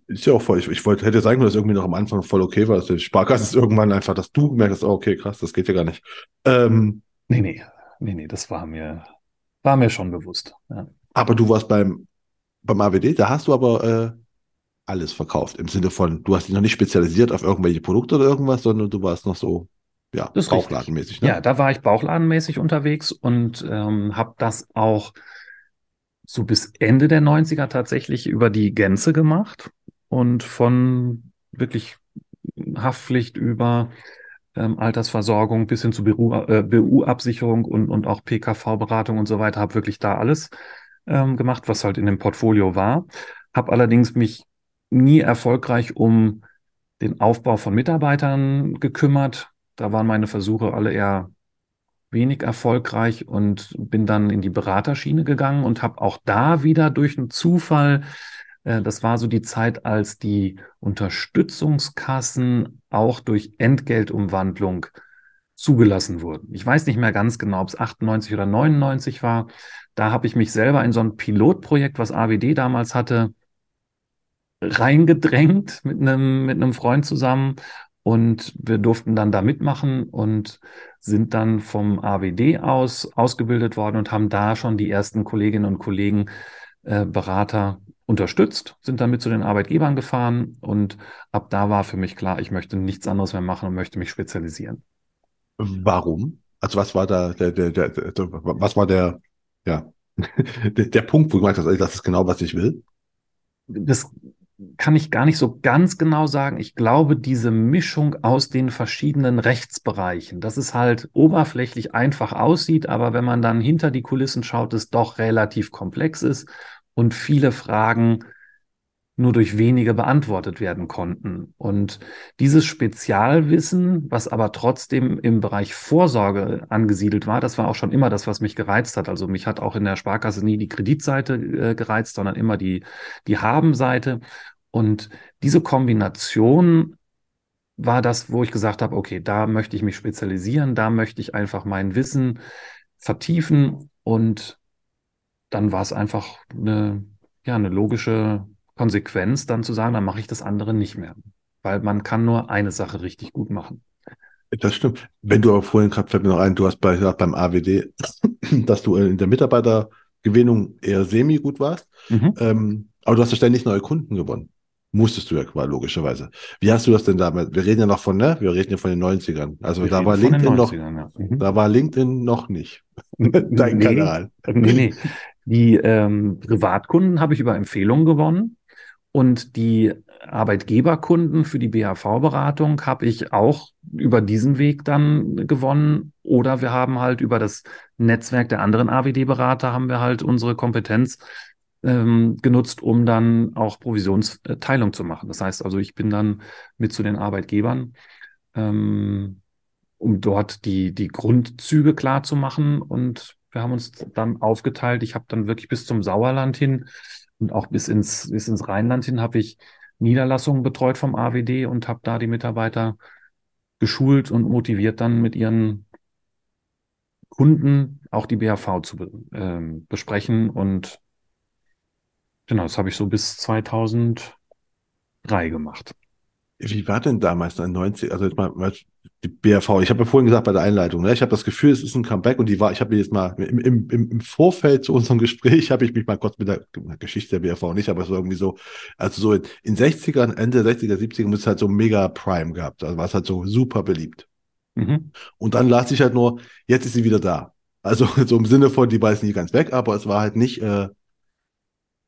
B: Ist ja auch voll. Ich, ich wollte, hätte sagen können, dass irgendwie noch am Anfang voll okay war. Also Sparkasse ist irgendwann einfach, dass du gemerkt hast, oh, okay, krass, das geht ja gar nicht. Ähm,
A: nee, nee, nee, nee, das war mir, war mir schon bewusst. Ja.
B: Aber du warst beim, beim AWD, da hast du aber äh, alles verkauft. Im Sinne von, du hast dich noch nicht spezialisiert auf irgendwelche Produkte oder irgendwas, sondern du warst noch so ja,
A: das Bauchladenmäßig. Ne? Ja, da war ich bauchladenmäßig unterwegs und ähm, habe das auch so bis Ende der 90er tatsächlich über die Gänze gemacht und von wirklich Haftpflicht über ähm, Altersversorgung bis hin zu BU-Absicherung äh, BU und, und auch PKV-Beratung und so weiter, habe wirklich da alles ähm, gemacht, was halt in dem Portfolio war. Habe allerdings mich nie erfolgreich um den Aufbau von Mitarbeitern gekümmert, da waren meine Versuche alle eher wenig erfolgreich und bin dann in die Beraterschiene gegangen und habe auch da wieder durch einen Zufall, äh, das war so die Zeit, als die Unterstützungskassen auch durch Entgeltumwandlung zugelassen wurden. Ich weiß nicht mehr ganz genau, ob es 98 oder 99 war. Da habe ich mich selber in so ein Pilotprojekt, was AWD damals hatte, reingedrängt mit einem, mit einem Freund zusammen und wir durften dann da mitmachen und sind dann vom AWD aus ausgebildet worden und haben da schon die ersten Kolleginnen und Kollegen, äh, Berater unterstützt, sind dann mit zu den Arbeitgebern gefahren und ab da war für mich klar, ich möchte nichts anderes mehr machen und möchte mich spezialisieren.
B: Warum? Also was war da der, der, der, der was war der, ja, der, der Punkt, wo du gesagt hast, das ist genau, was ich will?
A: Das kann ich gar nicht so ganz genau sagen. Ich glaube, diese Mischung aus den verschiedenen Rechtsbereichen, dass es halt oberflächlich einfach aussieht, aber wenn man dann hinter die Kulissen schaut, es doch relativ komplex ist und viele Fragen nur durch wenige beantwortet werden konnten. Und dieses Spezialwissen, was aber trotzdem im Bereich Vorsorge angesiedelt war, das war auch schon immer das, was mich gereizt hat. Also mich hat auch in der Sparkasse nie die Kreditseite äh, gereizt, sondern immer die, die Habenseite. Und diese Kombination war das, wo ich gesagt habe, okay, da möchte ich mich spezialisieren, da möchte ich einfach mein Wissen vertiefen und dann war es einfach eine, ja, eine logische Konsequenz, dann zu sagen, dann mache ich das andere nicht mehr. Weil man kann nur eine Sache richtig gut machen.
B: Das stimmt. Wenn du aber vorhin gerade fällt mir noch ein, du hast bei, beim AWD, dass du in der Mitarbeitergewinnung eher semi gut warst, mhm. ähm, aber du hast ja ständig neue Kunden gewonnen. Musstest du ja quasi, logischerweise. Wie hast du das denn damit? Wir reden ja noch von, ne? Wir reden ja von den 90ern. Also Wir da war LinkedIn noch, ja. mhm. da war LinkedIn noch nicht.
A: Dein nee, Kanal. Nee, nee. Die ähm, Privatkunden habe ich über Empfehlungen gewonnen. Und die Arbeitgeberkunden für die BHV-Beratung habe ich auch über diesen Weg dann gewonnen. Oder wir haben halt über das Netzwerk der anderen AWD-Berater haben wir halt unsere Kompetenz ähm, genutzt, um dann auch Provisionsteilung zu machen. Das heißt also, ich bin dann mit zu den Arbeitgebern, ähm, um dort die, die Grundzüge klar zu machen. Und wir haben uns dann aufgeteilt. Ich habe dann wirklich bis zum Sauerland hin und auch bis ins, bis ins Rheinland hin habe ich Niederlassungen betreut vom AWD und habe da die Mitarbeiter geschult und motiviert dann mit ihren Kunden auch die BAV zu äh, besprechen. Und genau, das habe ich so bis 2003 gemacht.
B: Wie war denn damals, 90, also jetzt mal, die BRV, ich habe ja vorhin gesagt bei der Einleitung, ne, ich habe das Gefühl, es ist ein Comeback und die war, ich habe mir jetzt mal im, im, im Vorfeld zu unserem Gespräch, habe ich mich mal kurz mit der Geschichte der BRV nicht, aber es war irgendwie so, also so in 60ern, Ende 60er, 70er muss es halt so mega Prime gehabt, also war es halt so super beliebt. Mhm. Und dann las ich halt nur, jetzt ist sie wieder da. Also so im Sinne von, die war jetzt nicht ganz weg, aber es war halt nicht, äh,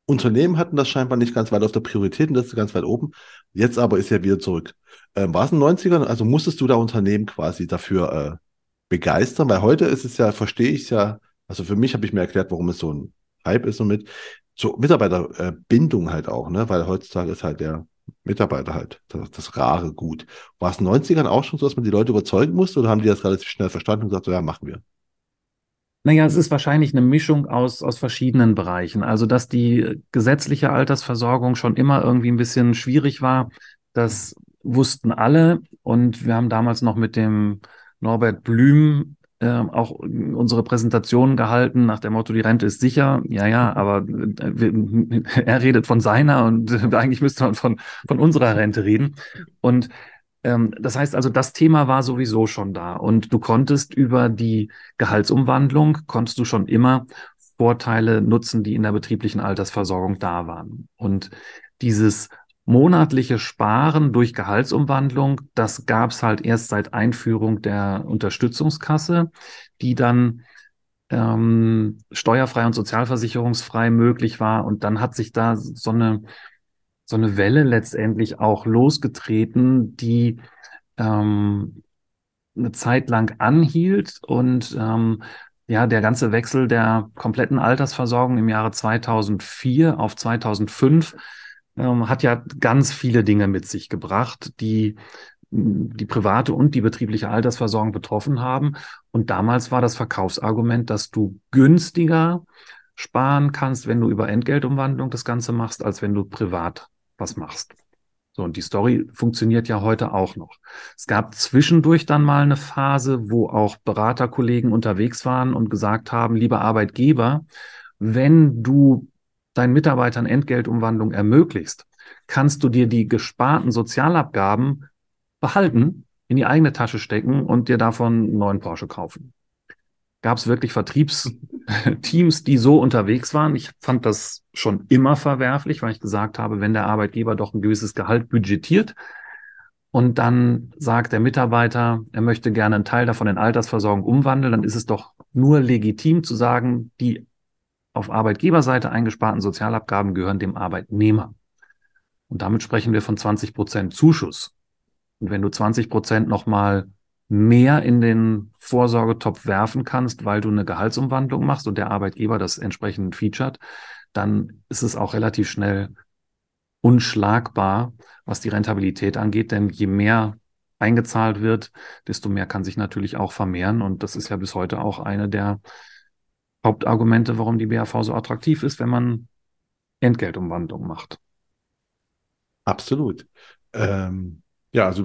B: Unternehmen hatten das scheinbar nicht ganz weit auf der Prioritätenliste, ganz weit oben. Jetzt aber ist er wieder zurück. Ähm, war es in den 90ern? Also musstest du da Unternehmen quasi dafür äh, begeistern? Weil heute ist es ja, verstehe ich es ja, also für mich habe ich mir erklärt, warum es so ein Hype ist und mit so Mitarbeiterbindung halt auch, ne? Weil heutzutage ist halt der Mitarbeiter halt das, das rare Gut. War es in den 90ern auch schon so, dass man die Leute überzeugen musste oder haben die das relativ schnell verstanden und gesagt, so, ja, machen wir?
A: Naja, es ist wahrscheinlich eine Mischung aus, aus verschiedenen Bereichen. Also, dass die gesetzliche Altersversorgung schon immer irgendwie ein bisschen schwierig war, das wussten alle. Und wir haben damals noch mit dem Norbert Blüm äh, auch unsere Präsentation gehalten nach dem Motto, die Rente ist sicher. Ja, ja, aber äh, er redet von seiner und eigentlich müsste man von, von unserer Rente reden. Und das heißt also, das Thema war sowieso schon da und du konntest über die Gehaltsumwandlung, konntest du schon immer Vorteile nutzen, die in der betrieblichen Altersversorgung da waren. Und dieses monatliche Sparen durch Gehaltsumwandlung, das gab es halt erst seit Einführung der Unterstützungskasse, die dann ähm, steuerfrei und sozialversicherungsfrei möglich war. Und dann hat sich da so eine so eine Welle letztendlich auch losgetreten, die ähm, eine Zeit lang anhielt und ähm, ja, der ganze Wechsel der kompletten Altersversorgung im Jahre 2004 auf 2005 ähm, hat ja ganz viele Dinge mit sich gebracht, die die private und die betriebliche Altersversorgung betroffen haben. Und damals war das Verkaufsargument, dass du günstiger sparen kannst, wenn du über Entgeltumwandlung das Ganze machst, als wenn du privat was machst. So, und die Story funktioniert ja heute auch noch. Es gab zwischendurch dann mal eine Phase, wo auch Beraterkollegen unterwegs waren und gesagt haben, lieber Arbeitgeber, wenn du deinen Mitarbeitern Entgeltumwandlung ermöglicht, kannst du dir die gesparten Sozialabgaben behalten, in die eigene Tasche stecken und dir davon einen neuen Porsche kaufen. Gab es wirklich Vertriebs Teams, die so unterwegs waren. Ich fand das schon immer verwerflich, weil ich gesagt habe, wenn der Arbeitgeber doch ein gewisses Gehalt budgetiert und dann sagt der Mitarbeiter, er möchte gerne einen Teil davon in Altersversorgung umwandeln, dann ist es doch nur legitim zu sagen, die auf Arbeitgeberseite eingesparten Sozialabgaben gehören dem Arbeitnehmer. Und damit sprechen wir von 20 Prozent Zuschuss. Und wenn du 20 Prozent nochmal mehr in den Vorsorgetopf werfen kannst, weil du eine Gehaltsumwandlung machst und der Arbeitgeber das entsprechend featured, dann ist es auch relativ schnell unschlagbar, was die Rentabilität angeht. Denn je mehr eingezahlt wird, desto mehr kann sich natürlich auch vermehren. Und das ist ja bis heute auch eine der Hauptargumente, warum die BAV so attraktiv ist, wenn man Entgeltumwandlung macht.
B: Absolut. Ähm, ja, also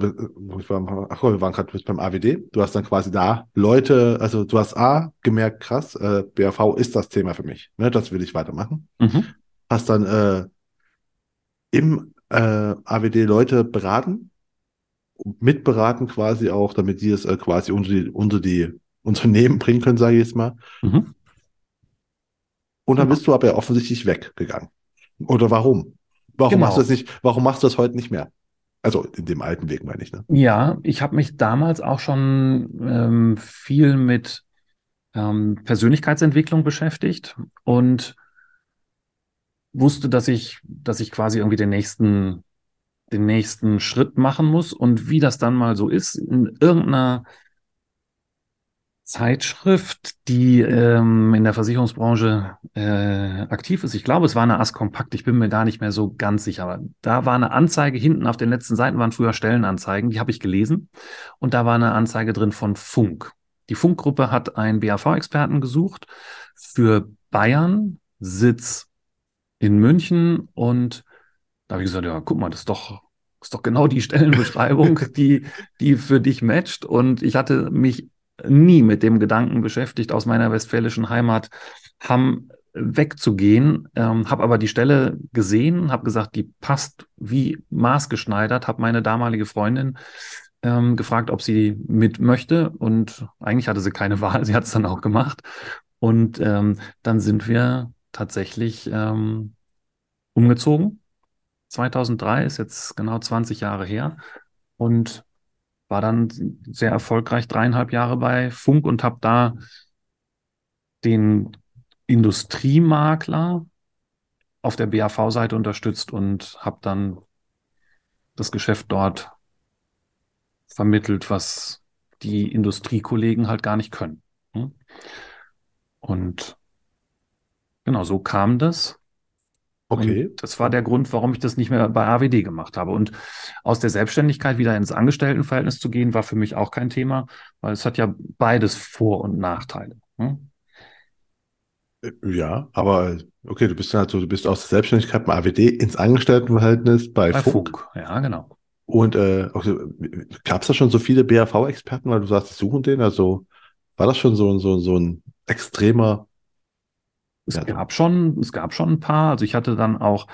B: ich war, ach, wir waren gerade beim AWD. Du hast dann quasi da Leute, also du hast A gemerkt, krass, äh, BAV ist das Thema für mich. Ne, das will ich weitermachen. Mhm. Hast dann äh, im äh, AWD Leute beraten, mitberaten quasi auch, damit die es äh, quasi unter die, unter die Unternehmen bringen können, sage ich jetzt mal. Mhm. Und dann genau. bist du aber ja offensichtlich weggegangen. Oder warum? Warum genau. machst du das nicht? Warum machst du das heute nicht mehr? Also in dem alten Weg meine ich. Ne?
A: Ja, ich habe mich damals auch schon ähm, viel mit ähm, Persönlichkeitsentwicklung beschäftigt und wusste, dass ich, dass ich quasi irgendwie den nächsten, den nächsten Schritt machen muss und wie das dann mal so ist in irgendeiner Zeitschrift, die ähm, in der Versicherungsbranche äh, aktiv ist. Ich glaube, es war eine Askompakt, ich bin mir gar nicht mehr so ganz sicher. Aber da war eine Anzeige hinten auf den letzten Seiten, waren früher Stellenanzeigen, die habe ich gelesen. Und da war eine Anzeige drin von Funk. Die Funkgruppe hat einen BAV-Experten gesucht für Bayern, Sitz in München. Und da habe ich gesagt, ja, guck mal, das ist doch ist doch genau die Stellenbeschreibung, die, die für dich matcht. Und ich hatte mich nie mit dem Gedanken beschäftigt, aus meiner westfälischen Heimat Hamm wegzugehen, ähm, habe aber die Stelle gesehen, habe gesagt, die passt wie maßgeschneidert, habe meine damalige Freundin ähm, gefragt, ob sie mit möchte und eigentlich hatte sie keine Wahl, sie hat es dann auch gemacht und ähm, dann sind wir tatsächlich ähm, umgezogen. 2003 ist jetzt genau 20 Jahre her und war dann sehr erfolgreich dreieinhalb Jahre bei Funk und habe da den Industriemakler auf der BAV-Seite unterstützt und habe dann das Geschäft dort vermittelt, was die Industriekollegen halt gar nicht können. Und genau so kam das. Okay. Und das war der Grund, warum ich das nicht mehr bei AWD gemacht habe. Und aus der Selbstständigkeit wieder ins Angestelltenverhältnis zu gehen, war für mich auch kein Thema, weil es hat ja beides Vor- und Nachteile. Hm?
B: Ja, aber okay, du bist also, du bist aus der Selbstständigkeit bei AWD ins Angestelltenverhältnis bei, bei Funk. Funk.
A: Ja, genau.
B: Und äh, gab es da schon so viele BAV-Experten, weil du sagst, sie suchen den? Also war das schon so, so, so ein extremer
A: es ja. gab schon, es gab schon ein paar. Also ich hatte dann auch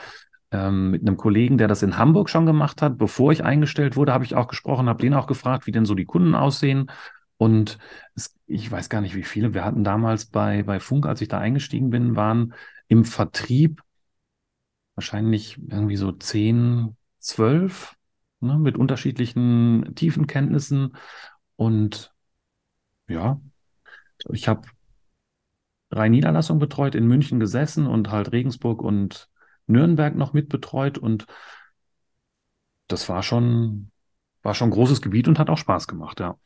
A: ähm, mit einem Kollegen, der das in Hamburg schon gemacht hat, bevor ich eingestellt wurde, habe ich auch gesprochen, habe den auch gefragt, wie denn so die Kunden aussehen. Und es, ich weiß gar nicht, wie viele. Wir hatten damals bei, bei Funk, als ich da eingestiegen bin, waren im Vertrieb wahrscheinlich irgendwie so zehn, zwölf, ne, mit unterschiedlichen Tiefenkenntnissen. Und ja, ich habe drei Niederlassungen betreut, in München gesessen und halt Regensburg und Nürnberg noch mitbetreut und das war schon, war schon ein großes Gebiet und hat auch Spaß gemacht, ja.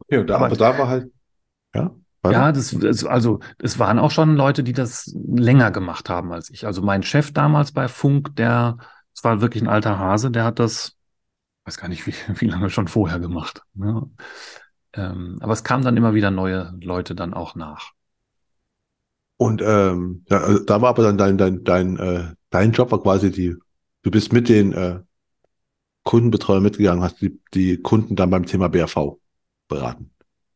B: Okay, da, aber, aber da war halt, ja.
A: Ja, das, das, also es waren auch schon Leute, die das länger gemacht haben als ich. Also mein Chef damals bei Funk, der, es war wirklich ein alter Hase, der hat das, weiß gar nicht, wie, wie lange schon vorher gemacht. Ne? Ähm, aber es kamen dann immer wieder neue Leute dann auch nach.
B: Und ähm, ja, also da war aber dann dein, dein, dein, äh, dein Job war quasi die, du bist mit den äh, Kundenbetreuern mitgegangen, hast die, die Kunden dann beim Thema BRV beraten.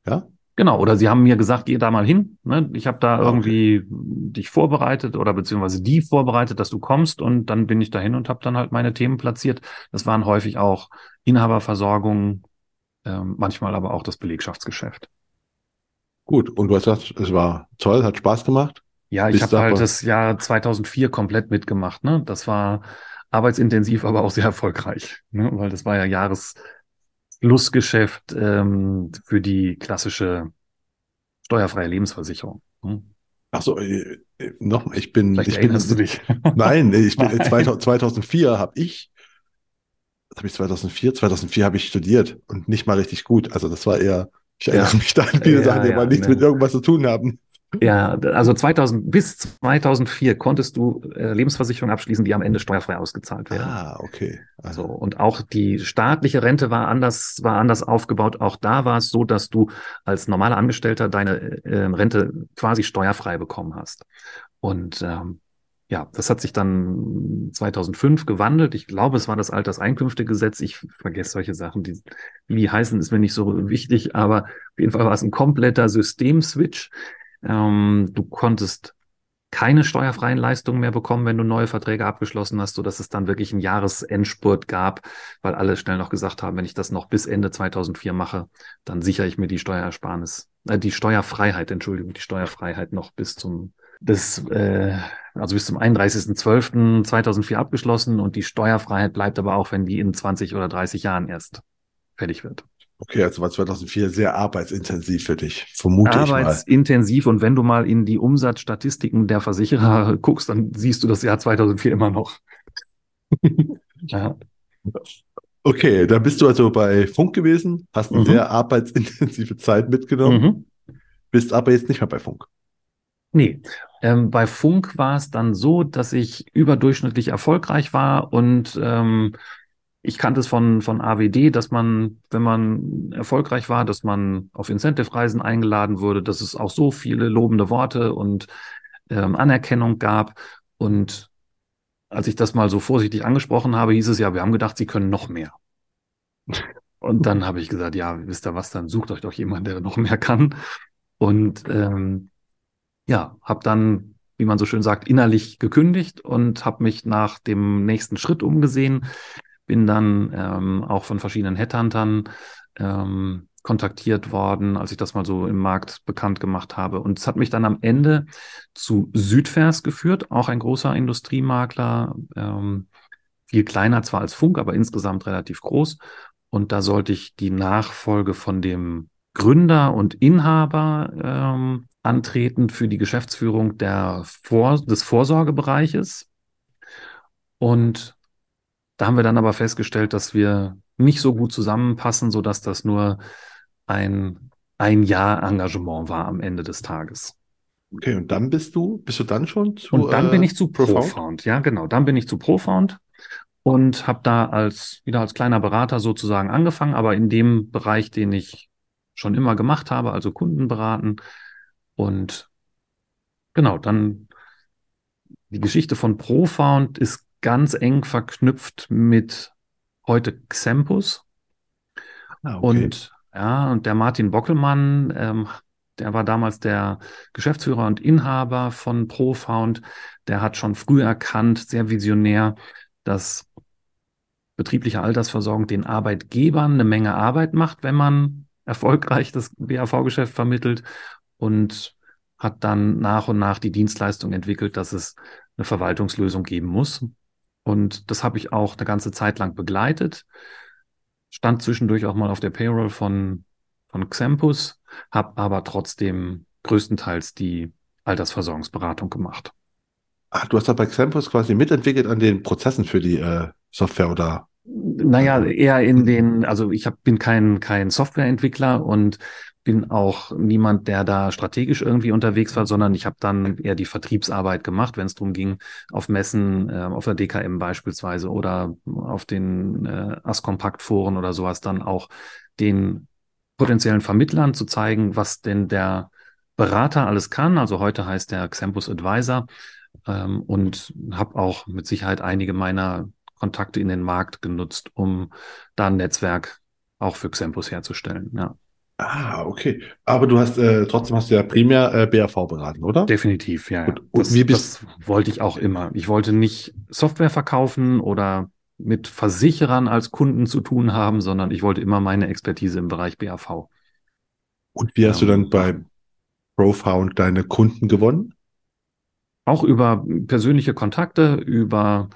B: Ja?
A: Genau, oder sie haben mir gesagt, geh da mal hin. Ne? Ich habe da ah, irgendwie okay. dich vorbereitet oder beziehungsweise die vorbereitet, dass du kommst und dann bin ich dahin und habe dann halt meine Themen platziert. Das waren häufig auch Inhaberversorgung, ähm, manchmal aber auch das Belegschaftsgeschäft.
B: Gut, und du hast gesagt, es war toll, hat Spaß gemacht.
A: Ja, ich habe halt das Jahr 2004 komplett mitgemacht. Ne? Das war arbeitsintensiv, aber auch sehr erfolgreich, ne? weil das war ja Jahresschlussgeschäft ähm, für die klassische steuerfreie Lebensversicherung. Ne?
B: Ach so, äh, Äh, noch, ich bin,
A: Vielleicht
B: ich
A: erinnerst
B: bin,
A: du dich.
B: nein, ich bin, 2000, 2004 habe ich, was habe ich 2004? 2004 habe ich studiert und nicht mal richtig gut. Also das war eher, ich erinnere
A: Ja.
B: mich da an viele
A: Ja,
B: Sachen, die aber nichts
A: ne.
B: mit irgendwas zu tun haben.
A: Ja, also 2000 bis 2004 konntest du äh, Lebensversicherungen abschließen, die am Ende steuerfrei ausgezahlt werden.
B: Ah, okay. Ah.
A: So, und auch die staatliche Rente war anders, war anders aufgebaut. Auch da war es so, dass du als normaler Angestellter deine äh, Rente quasi steuerfrei bekommen hast. Und ähm, ja, das hat sich dann 2005 gewandelt. Ich glaube, es war das Alterseinkünftegesetz. Ich vergesse solche Sachen, die, wie die heißen, ist mir nicht so wichtig, aber auf jeden Fall war es ein kompletter Systemswitch. Ähm, du konntest keine steuerfreien Leistungen mehr bekommen, wenn du neue Verträge abgeschlossen hast, so dass es dann wirklich einen Jahresendspurt gab, weil alle schnell noch gesagt haben, wenn ich das noch bis Ende 2004 mache, dann sichere ich mir die Steuersparnis, äh, die Steuerfreiheit, Entschuldigung, die Steuerfreiheit noch bis zum das, äh, also bis zum 31.12.2004 abgeschlossen und die Steuerfreiheit bleibt aber auch, wenn die in 20 oder 30 Jahren erst fertig wird.
B: Okay, also war 2004 sehr arbeitsintensiv für dich, vermute ich mal.
A: Arbeitsintensiv und wenn du mal in die Umsatzstatistiken der Versicherer guckst, dann siehst du das Jahr 2004 immer noch. ja.
B: Okay, da bist du also bei Funk gewesen, hast eine
A: Mhm.
B: sehr arbeitsintensive Zeit mitgenommen,
A: Mhm.
B: bist aber jetzt nicht mehr bei Funk.
A: Nee, ähm, bei Funk war es dann so, dass ich überdurchschnittlich erfolgreich war und ähm, ich kannte es von, von AWD, dass man, wenn man erfolgreich war, dass man auf Incentive-Reisen eingeladen wurde, dass es auch so viele lobende Worte und ähm, Anerkennung gab. Und als ich das mal so vorsichtig angesprochen habe, hieß es ja, wir haben gedacht, Sie können noch mehr. Und dann habe ich gesagt, ja, wisst ihr was, dann sucht euch doch jemand, der noch mehr kann. Und ähm, ja, habe dann, wie man so schön sagt, innerlich gekündigt und habe mich nach dem nächsten Schritt umgesehen. Bin dann ähm, auch von verschiedenen Headhuntern ähm, kontaktiert worden, als ich das mal so im Markt bekannt gemacht habe. Und es hat mich dann am Ende zu Südvers geführt, auch ein großer Industriemakler, ähm, viel kleiner zwar als Funk, aber insgesamt relativ groß. Und da sollte ich die Nachfolge von dem Gründer und Inhaber ähm, antreten für die Geschäftsführung der Vor des Vorsorgebereiches. Und da haben wir dann aber festgestellt, dass wir nicht so gut zusammenpassen, so dass das nur ein ein Jahr Engagement war am Ende des Tages.
B: Okay, und dann bist du, bist du dann schon zu
A: Und dann
B: äh,
A: bin ich zu
B: Profound?
A: Profound. Ja, genau. Dann bin ich zu Profound und habe da als wieder als kleiner Berater sozusagen angefangen, aber in dem Bereich, den ich schon immer gemacht habe, also Kunden beraten. Und genau, dann die Geschichte von Profound ist ganz eng verknüpft mit heute Xempus.
B: Ah, okay.
A: Und ja, und der Martin Bockelmann, ähm, der war damals der Geschäftsführer und Inhaber von Profound. Der hat schon früh erkannt, sehr visionär, dass betriebliche Altersversorgung den Arbeitgebern eine Menge Arbeit macht, wenn man erfolgreich das BAV-Geschäft vermittelt und hat dann nach und nach die Dienstleistung entwickelt, dass es eine Verwaltungslösung geben muss. Und das habe ich auch eine ganze Zeit lang begleitet stand zwischendurch auch mal auf der Payroll von, von Xempus, habe aber trotzdem größtenteils die Altersversorgungsberatung gemacht.
B: Ach, du hast da bei Xampus quasi mitentwickelt an den Prozessen für die äh, Software oder
A: Naja, eher in den, also ich hab, bin kein, kein Softwareentwickler und bin auch niemand, der da strategisch irgendwie unterwegs war, sondern ich habe dann eher die Vertriebsarbeit gemacht, wenn es darum ging, auf Messen, äh, auf der DKM beispielsweise oder auf den äh, Askompakt-Foren oder sowas dann auch den potenziellen Vermittlern zu zeigen, was denn der Berater alles kann. Also heute heißt der Xempus Advisor ähm, und habe auch mit Sicherheit einige meiner Kontakte in den Markt genutzt, um da ein Netzwerk auch für Xempus herzustellen. Ja.
B: Ah, okay. Aber du hast äh, trotzdem hast du ja primär äh, BAV beraten, oder?
A: Definitiv, ja. ja.
B: Und- und
A: das,
B: wie bist-
A: das wollte ich auch immer. Ich wollte nicht Software verkaufen oder mit Versicherern als Kunden zu tun haben, sondern ich wollte immer meine Expertise im Bereich BAV.
B: Und wie hast du
A: Ja.
B: dann bei Profound deine Kunden gewonnen?
A: Auch über persönliche Kontakte, über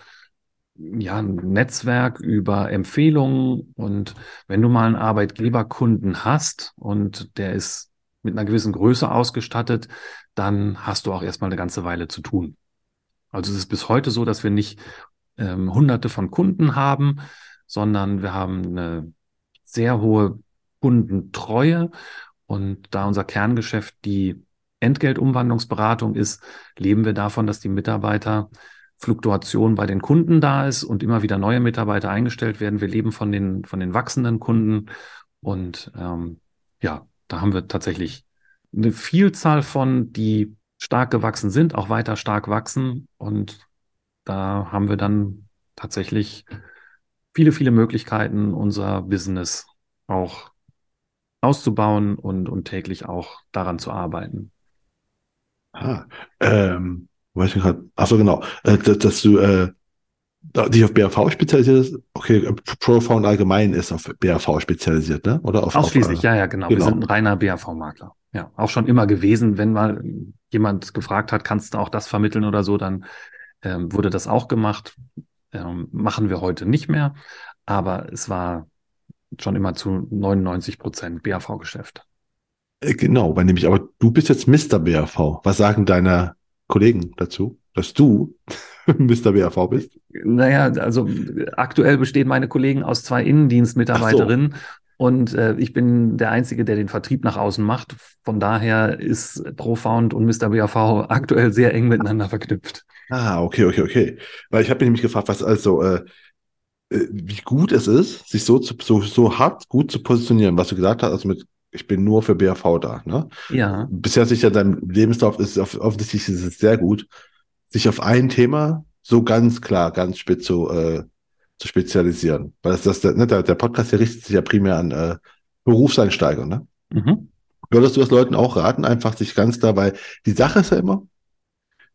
A: ja, ein Netzwerk, über Empfehlungen. Und wenn du mal einen Arbeitgeberkunden hast und der ist mit einer gewissen Größe ausgestattet, dann hast du auch erstmal eine ganze Weile zu tun. Also es ist bis heute so, dass wir nicht ähm, hunderte von Kunden haben, sondern wir haben eine sehr hohe Kundentreue. Und da unser Kerngeschäft die Entgeltumwandlungsberatung ist, leben wir davon, dass die Mitarbeiter Fluktuation bei den Kunden da ist und immer wieder neue Mitarbeiter eingestellt werden. Wir leben von den, von den wachsenden Kunden. Und ähm, ja, da haben wir tatsächlich eine Vielzahl von, die stark gewachsen sind, auch weiter stark wachsen. Und da haben wir dann tatsächlich viele, viele Möglichkeiten, unser Business auch auszubauen und, und täglich auch daran zu arbeiten.
B: Ah, ähm, weiß ich gerade. Achso, genau. Äh, dass, dass, du äh, dich auf BAV spezialisierst. Okay, Profound allgemein ist auf BAV spezialisiert, ne? Oder auf
A: Ausschließlich, auf, äh, ja, ja, genau. genau. Wir sind ein reiner BAV-Makler. Ja, auch schon immer gewesen. Wenn mal jemand gefragt hat, kannst du auch das vermitteln oder so, dann ähm, wurde das auch gemacht. Ähm, machen wir heute nicht mehr. Aber es war schon immer zu 99 Prozent BAV-Geschäft.
B: Äh, genau, weil nämlich, aber du bist jetzt Mr. BAV. Was sagen deine Kollegen dazu, dass du Mr. BAV bist?
A: Naja, also aktuell bestehen meine Kollegen aus zwei Innendienstmitarbeiterinnen und äh, ich bin der Einzige, der den Vertrieb nach außen macht. Von daher ist Profound und Mr. BAV aktuell sehr eng miteinander verknüpft.
B: Ah, okay, okay, okay. Weil ich habe mich nämlich gefragt, was also äh, äh, wie gut es ist, sich so, zu, so, so hart gut zu positionieren, was du gesagt hast, also mit ich bin nur für BRV da. Ne?
A: Ja.
B: Bisher ja dein Lebenslauf ist offensichtlich ist es sehr gut, sich auf ein Thema so ganz klar, ganz spitz zu, äh, zu spezialisieren. Weil das, das ne, der, der Podcast hier richtet sich ja primär an äh, Berufseinsteiger. Ne? Mhm. Würdest du das Leuten auch raten, einfach sich ganz klar, weil die Sache ist ja immer,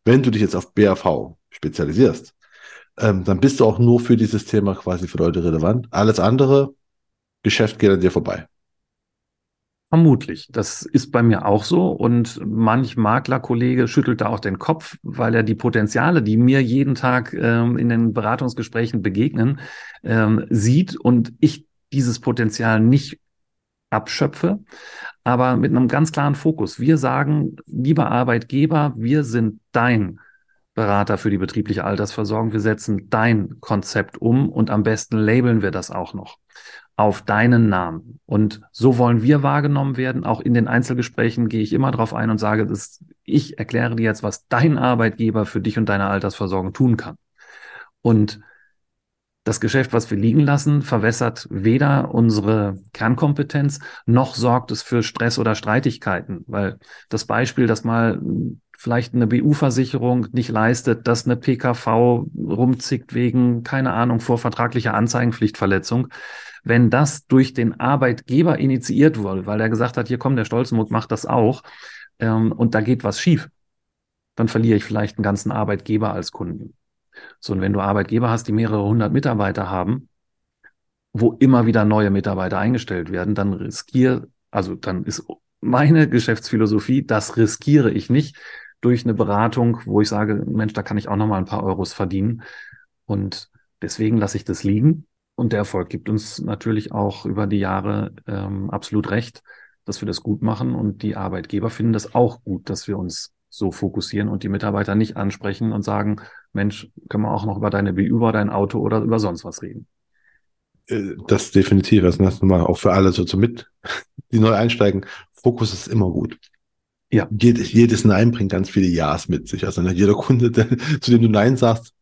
B: wenn du dich jetzt auf BRV spezialisierst, ähm, dann bist du auch nur für dieses Thema quasi für Leute relevant. Alles andere, Geschäft geht an dir vorbei.
A: Vermutlich. Das ist bei mir auch so. Und manch Maklerkollege schüttelt da auch den Kopf, weil er die Potenziale, die mir jeden Tag ähm, in den Beratungsgesprächen begegnen, ähm, sieht und ich dieses Potenzial nicht abschöpfe, aber mit einem ganz klaren Fokus. Wir sagen, lieber Arbeitgeber, wir sind dein Berater für die betriebliche Altersversorgung. Wir setzen dein Konzept um und am besten labeln wir das auch noch auf deinen Namen. Und so wollen wir wahrgenommen werden. Auch in den Einzelgesprächen gehe ich immer darauf ein und sage, dass ich erkläre dir jetzt, was dein Arbeitgeber für dich und deine Altersversorgung tun kann. Und das Geschäft, was wir liegen lassen, verwässert weder unsere Kernkompetenz, noch sorgt es für Stress oder Streitigkeiten. Weil das Beispiel, dass mal vielleicht eine BU-Versicherung nicht leistet, dass eine PKV rumzickt wegen, keine Ahnung, vorvertraglicher Anzeigenpflichtverletzung, wenn das durch den Arbeitgeber initiiert wurde, weil er gesagt hat, hier komm, der Stolzenmut macht das auch, ähm, und da geht was schief, dann verliere ich vielleicht einen ganzen Arbeitgeber als Kunden. So, und wenn du Arbeitgeber hast, die mehrere hundert Mitarbeiter haben, wo immer wieder neue Mitarbeiter eingestellt werden, dann riskiere, also dann ist meine Geschäftsphilosophie, das riskiere ich nicht durch eine Beratung, wo ich sage, Mensch, da kann ich auch noch mal ein paar Euros verdienen. Und deswegen lasse ich das liegen und der Erfolg gibt uns natürlich auch über die Jahre ähm, absolut recht, dass wir das gut machen. Und die Arbeitgeber finden das auch gut, dass wir uns so fokussieren und die Mitarbeiter nicht ansprechen und sagen, Mensch, können wir auch noch über deine BU, über dein Auto oder über sonst was reden.
B: Äh, das definitiv, das ist mal auch für alle so zu mit, die neu einsteigen. Fokus ist immer gut. Ja. Jedes, jedes Nein bringt ganz viele Ja's mit sich. Also ne, jeder Kunde, der, zu dem du Nein sagst,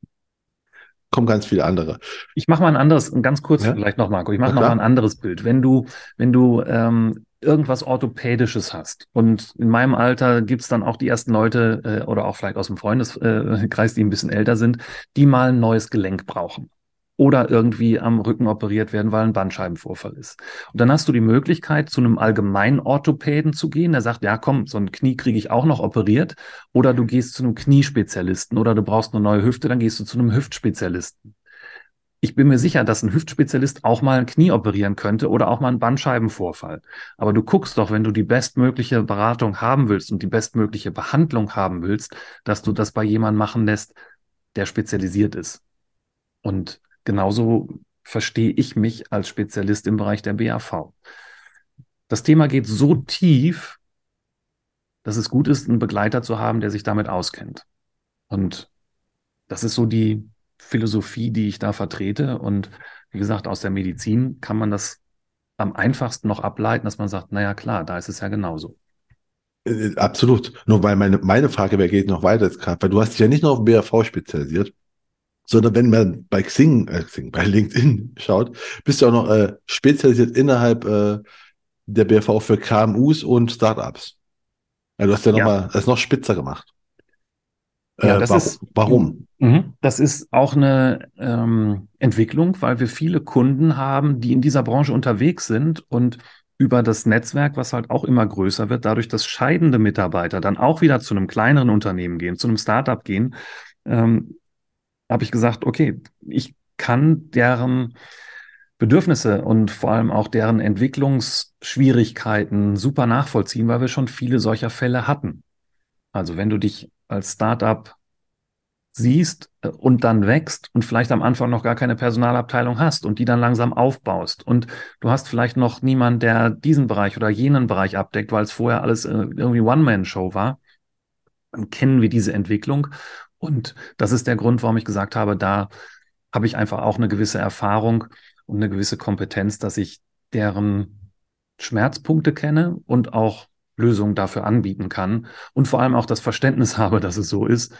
B: kommen ganz viele andere.
A: Ich mache mal ein anderes, ganz kurz ja? vielleicht noch, Marco, ich mache noch mal ein anderes Bild. Wenn du, wenn du ähm, irgendwas Orthopädisches hast und in meinem Alter gibt's dann auch die ersten Leute äh, oder auch vielleicht aus dem Freundeskreis, die ein bisschen älter sind, die mal ein neues Gelenk brauchen oder irgendwie am Rücken operiert werden, weil ein Bandscheibenvorfall ist. Und dann hast du die Möglichkeit, zu einem allgemeinen Orthopäden zu gehen, der sagt, ja komm, so ein Knie kriege ich auch noch operiert. Oder du gehst zu einem Kniespezialisten oder du brauchst eine neue Hüfte, dann gehst du zu einem Hüftspezialisten. Ich bin mir sicher, dass ein Hüftspezialist auch mal ein Knie operieren könnte oder auch mal einen Bandscheibenvorfall. Aber du guckst doch, wenn du die bestmögliche Beratung haben willst und die bestmögliche Behandlung haben willst, dass du das bei jemandem machen lässt, der spezialisiert ist. Und Genauso verstehe ich mich als Spezialist im Bereich der BAV. Das Thema geht so tief, dass es gut ist, einen Begleiter zu haben, der sich damit auskennt. Und das ist so die Philosophie, die ich da vertrete. Und wie gesagt, aus der Medizin kann man das am einfachsten noch ableiten, dass man sagt, naja klar, da ist es ja genauso.
B: Äh, absolut. Nur weil meine, meine Frage wäre, geht noch weiter weil du hast dich ja nicht nur auf BRV spezialisiert, sondern wenn man bei Xing, äh, Xing bei LinkedIn schaut, bist du auch noch äh, spezialisiert innerhalb äh, der BRV für KMUs und Startups. Ja, du hast ja, ja. nochmal das noch spitzer gemacht.
A: Ja, äh, das warum? ist, warum? Mhm. Das ist auch eine ähm, Entwicklung, weil wir viele Kunden haben, die in dieser Branche unterwegs sind und über das Netzwerk, was halt auch immer größer wird, dadurch, dass scheidende Mitarbeiter dann auch wieder zu einem kleineren Unternehmen gehen, zu einem Startup gehen, ähm, habe ich gesagt, okay, ich kann deren Bedürfnisse und vor allem auch deren Entwicklungsschwierigkeiten super nachvollziehen, weil wir schon viele solcher Fälle hatten. Also wenn du dich als Startup siehst äh, und dann wächst und vielleicht am Anfang noch gar keine Personalabteilung hast und die dann langsam aufbaust und du hast vielleicht noch niemanden, der diesen Bereich oder jenen Bereich abdeckt, weil es vorher alles äh, irgendwie One-Man-Show war, dann kennen wir diese Entwicklung und das ist der Grund, warum ich gesagt habe, da habe ich einfach auch eine gewisse Erfahrung und eine gewisse Kompetenz, dass ich deren Schmerzpunkte kenne und auch Lösungen dafür anbieten kann und vor allem auch das Verständnis habe, dass es so ist.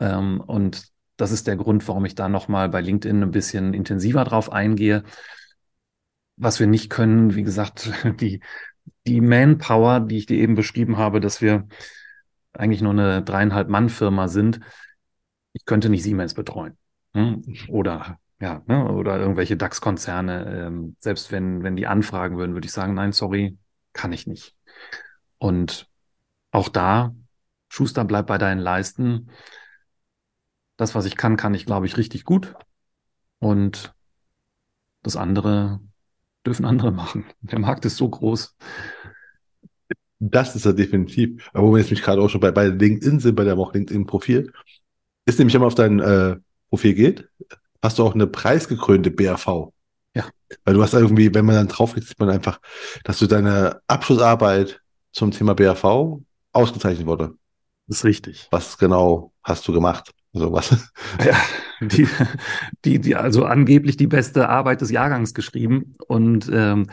A: Ähm, und das ist der Grund, warum ich da nochmal bei LinkedIn ein bisschen intensiver drauf eingehe. Was wir nicht können, wie gesagt, die, die Manpower, die ich dir eben beschrieben habe, dass wir eigentlich nur eine dreieinhalb Mann-Firma sind, ich könnte nicht Siemens betreuen. Hm? Oder ja, ne? oder irgendwelche DAX-Konzerne. Ähm, selbst wenn, wenn die anfragen würden, würde ich sagen, nein, sorry, kann ich nicht. Und auch da, Schuster, bleib bei deinen Leisten. Das, was ich kann, kann ich, glaube ich, richtig gut. Und das andere dürfen andere machen. Der Markt ist so groß.
B: Das ist er definitiv. Aber wo wir jetzt mich gerade auch schon bei, bei LinkedIn sind, bei der auch LinkedIn-Profil, ist nämlich, wenn man auf dein äh, Profil geht, hast du auch eine preisgekrönte BRV. Ja. Weil du hast irgendwie, wenn man dann drauf geht, sieht man einfach, dass du deine Abschlussarbeit zum Thema BRV ausgezeichnet wurde.
A: Das ist richtig.
B: Was genau hast du gemacht? Also was?
A: Ja, die, die, die, also angeblich die beste Arbeit des Jahrgangs geschrieben. Und ähm,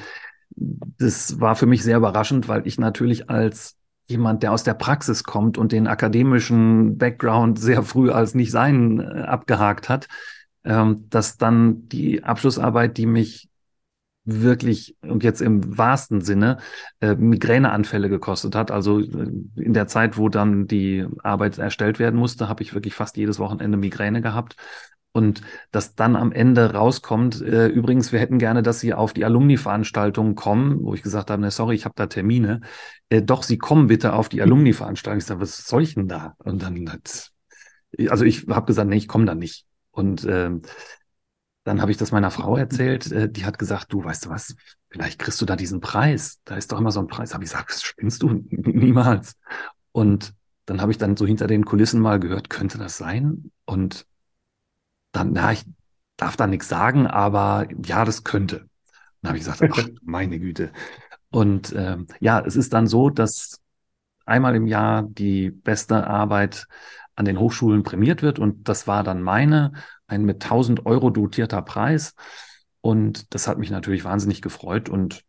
A: das war für mich sehr überraschend, weil ich natürlich als jemand, der aus der Praxis kommt und den akademischen Background sehr früh als nicht sein äh, abgehakt hat, ähm, dass dann die Abschlussarbeit, die mich wirklich und jetzt im wahrsten Sinne äh, Migräneanfälle gekostet hat. Also äh, in der Zeit, wo dann die Arbeit erstellt werden musste, habe ich wirklich fast jedes Wochenende Migräne gehabt. Und dass dann am Ende rauskommt, äh, übrigens, wir hätten gerne, dass Sie auf die Alumni-Veranstaltung kommen, wo ich gesagt habe, ne, sorry, ich habe da Termine. Äh, doch, Sie kommen bitte auf die Alumni-Veranstaltung. Ich sage, was soll ich denn da? Und dann hat, also ich habe gesagt, nee, ich komme da nicht. Und äh, dann habe ich das meiner Frau erzählt. Äh, die hat gesagt, du weißt du was, vielleicht kriegst du da diesen Preis. Da ist doch immer so ein Preis. Habe ich gesagt, was spinnst du? Niemals. Und dann habe ich dann so hinter den Kulissen mal gehört, könnte das sein? Und dann, na, ich darf da nichts sagen, aber ja, das könnte. Dann habe ich gesagt, ach, meine Güte. Und ähm, ja, es ist dann so, dass einmal im Jahr die beste Arbeit an den Hochschulen prämiert wird. Und das war dann meine, ein mit 1000 Euro dotierter Preis. Und das hat mich natürlich wahnsinnig gefreut. Und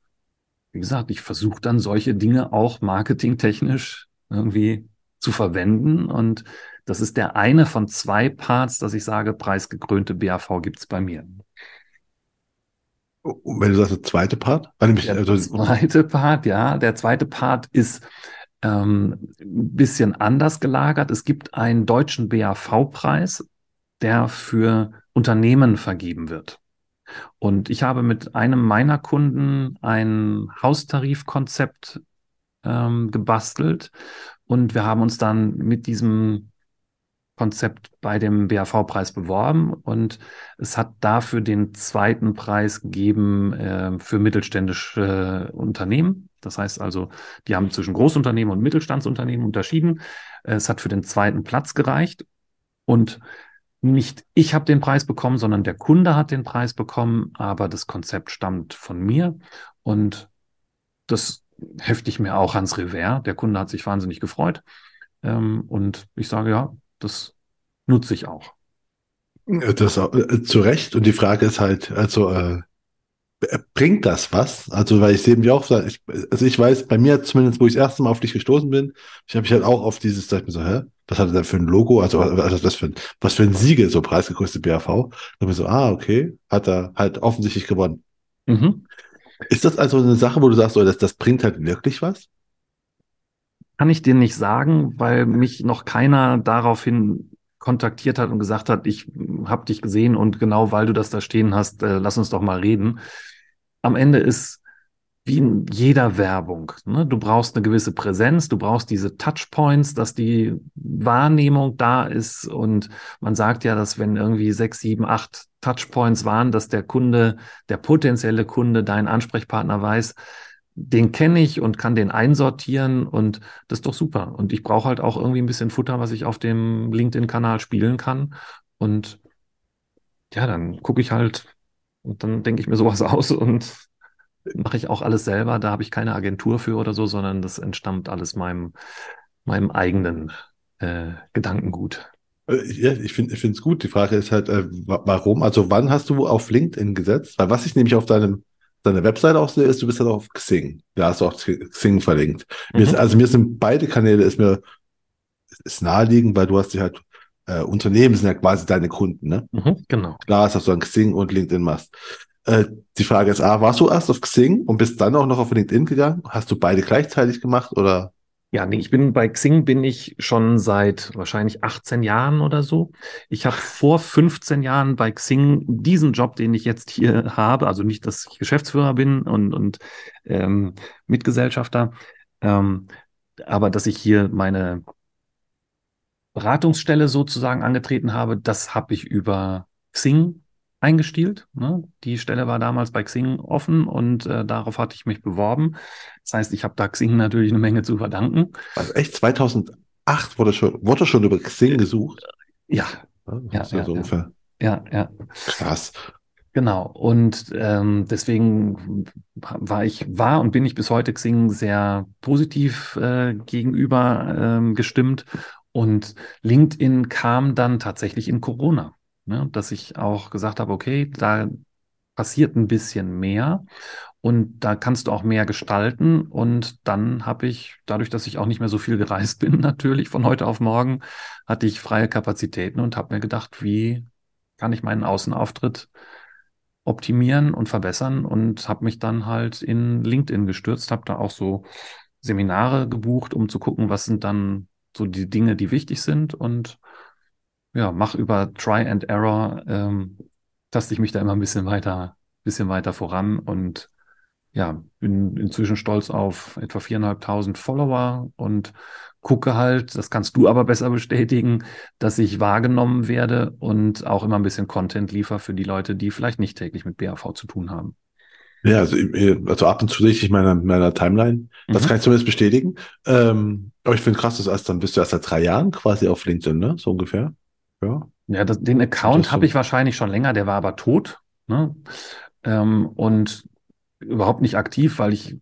A: wie gesagt, ich versuche dann solche Dinge auch marketingtechnisch irgendwie zu verwenden. Und das ist der eine von zwei Parts, dass ich sage, preisgekrönte BAV gibt es bei mir.
B: Und wenn du sagst, der zweite Part?
A: der also zweite Part, ja. Der zweite Part ist ähm, ein bisschen anders gelagert. Es gibt einen deutschen BAV-Preis, der für Unternehmen vergeben wird. Und ich habe mit einem meiner Kunden ein Haustarifkonzept ähm, gebastelt und wir haben uns dann mit diesem Konzept bei dem BAV-Preis beworben und es hat dafür den zweiten Preis gegeben äh, für mittelständische äh, Unternehmen. Das heißt also, die haben zwischen Großunternehmen und Mittelstandsunternehmen unterschieden. Es hat für den zweiten Platz gereicht und nicht ich habe den Preis bekommen, sondern der Kunde hat den Preis bekommen, aber das Konzept stammt von mir und das hefte ich mir auch ans Revers. Der Kunde hat sich wahnsinnig gefreut. Ähm, und ich sage, ja, das nutze ich auch.
B: Das äh, zu Recht. Und die Frage ist halt, also äh, bringt das was? Also, weil ich sehe mich auch, ich, also ich weiß, bei mir zumindest, wo ich das erste Mal auf dich gestoßen bin, ich habe mich halt auch auf dieses, da ich mir so, hä, was hat er denn für ein Logo, also, also was, für ein, was für ein Siegel, so preisgekostet BAV. Da mir so, ah, okay, hat er halt offensichtlich gewonnen. Mhm. Ist das also eine Sache, wo du sagst, oh, das, das bringt halt wirklich was?
A: Kann ich dir nicht sagen, weil mich noch keiner daraufhin kontaktiert hat und gesagt hat, ich habe dich gesehen und genau weil du das da stehen hast, äh, lass uns doch mal reden. Am Ende ist wie in jeder Werbung. Ne? Du brauchst eine gewisse Präsenz, du brauchst diese Touchpoints, dass die Wahrnehmung da ist. Und man sagt ja, dass wenn irgendwie sechs, sieben, acht Touchpoints waren, dass der Kunde, der potenzielle Kunde, dein Ansprechpartner weiß, den kenne ich und kann den einsortieren und das ist doch super. Und ich brauche halt auch irgendwie ein bisschen Futter, was ich auf dem LinkedIn-Kanal spielen kann. Und ja, dann gucke ich halt und dann denke ich mir sowas aus und mache ich auch alles selber. Da habe ich keine Agentur für oder so, sondern das entstammt alles meinem, meinem eigenen äh, Gedankengut.
B: Äh, ja, ich finde es gut. Die Frage ist halt, äh, warum? Also wann hast du auf LinkedIn gesetzt? Weil was ich nämlich auf deinem deine Webseite auch sehe, ist, du bist halt auf Xing. Da hast du auch Xing verlinkt. Mhm. Mir ist, also mir sind beide Kanäle ist mir ist naheliegend, weil du hast die halt äh, Unternehmen sind ja quasi deine Kunden, ne?
A: Mhm, genau.
B: Klar, dass du an Xing und LinkedIn machst. Äh, die Frage ist, ah, warst du erst auf Xing und bist dann auch noch auf LinkedIn gegangen? Hast du beide gleichzeitig gemacht oder?
A: Ja, nee, ich bin bei Xing bin ich schon seit wahrscheinlich 18 Jahren oder so. Ich habe vor 15 Jahren bei Xing diesen Job, den ich jetzt hier habe, also nicht, dass ich Geschäftsführer bin und, und ähm, Mitgesellschafter, ähm, aber dass ich hier meine Beratungsstelle sozusagen angetreten habe, das habe ich über Xing eingestielt. Ne? Die Stelle war damals bei Xing offen und äh, darauf hatte ich mich beworben. Das heißt, ich habe da Xing natürlich eine Menge zu verdanken.
B: Also echt 2008 wurde schon, wurde schon über Xing gesucht?
A: Ja.
B: Ja, ja, so
A: ja, ja, ja.
B: Krass.
A: Genau. Und ähm, deswegen war ich, war und bin ich bis heute Xing sehr positiv äh, gegenüber ähm, gestimmt. Und LinkedIn kam dann tatsächlich in Corona. Ne? Dass ich auch gesagt habe, okay, da passiert ein bisschen mehr und da kannst du auch mehr gestalten. Und dann habe ich, dadurch, dass ich auch nicht mehr so viel gereist bin, natürlich von heute auf morgen, hatte ich freie Kapazitäten und habe mir gedacht, wie kann ich meinen Außenauftritt optimieren und verbessern und habe mich dann halt in LinkedIn gestürzt, habe da auch so Seminare gebucht, um zu gucken, was sind dann so die Dinge, die wichtig sind und ja, mach über Try and Error, ähm, taste ich mich da immer ein bisschen weiter, bisschen weiter voran und ja, bin inzwischen stolz auf etwa viereinhalbtausend Follower und gucke halt, das kannst du aber besser bestätigen, dass ich wahrgenommen werde und auch immer ein bisschen Content liefer für die Leute, die vielleicht nicht täglich mit BAV zu tun haben.
B: Ja, also, also ab und zu sehe ich meiner, meiner Timeline. Das mhm. kann ich zumindest bestätigen. Ähm, aber ich finde krass, dass erst dann bist du erst seit drei Jahren quasi auf LinkedIn, ne? So ungefähr.
A: Ja. Ja, das, den Account habe ich wahrscheinlich schon länger, der war aber tot. Ne? Ähm, und überhaupt nicht aktiv, weil ich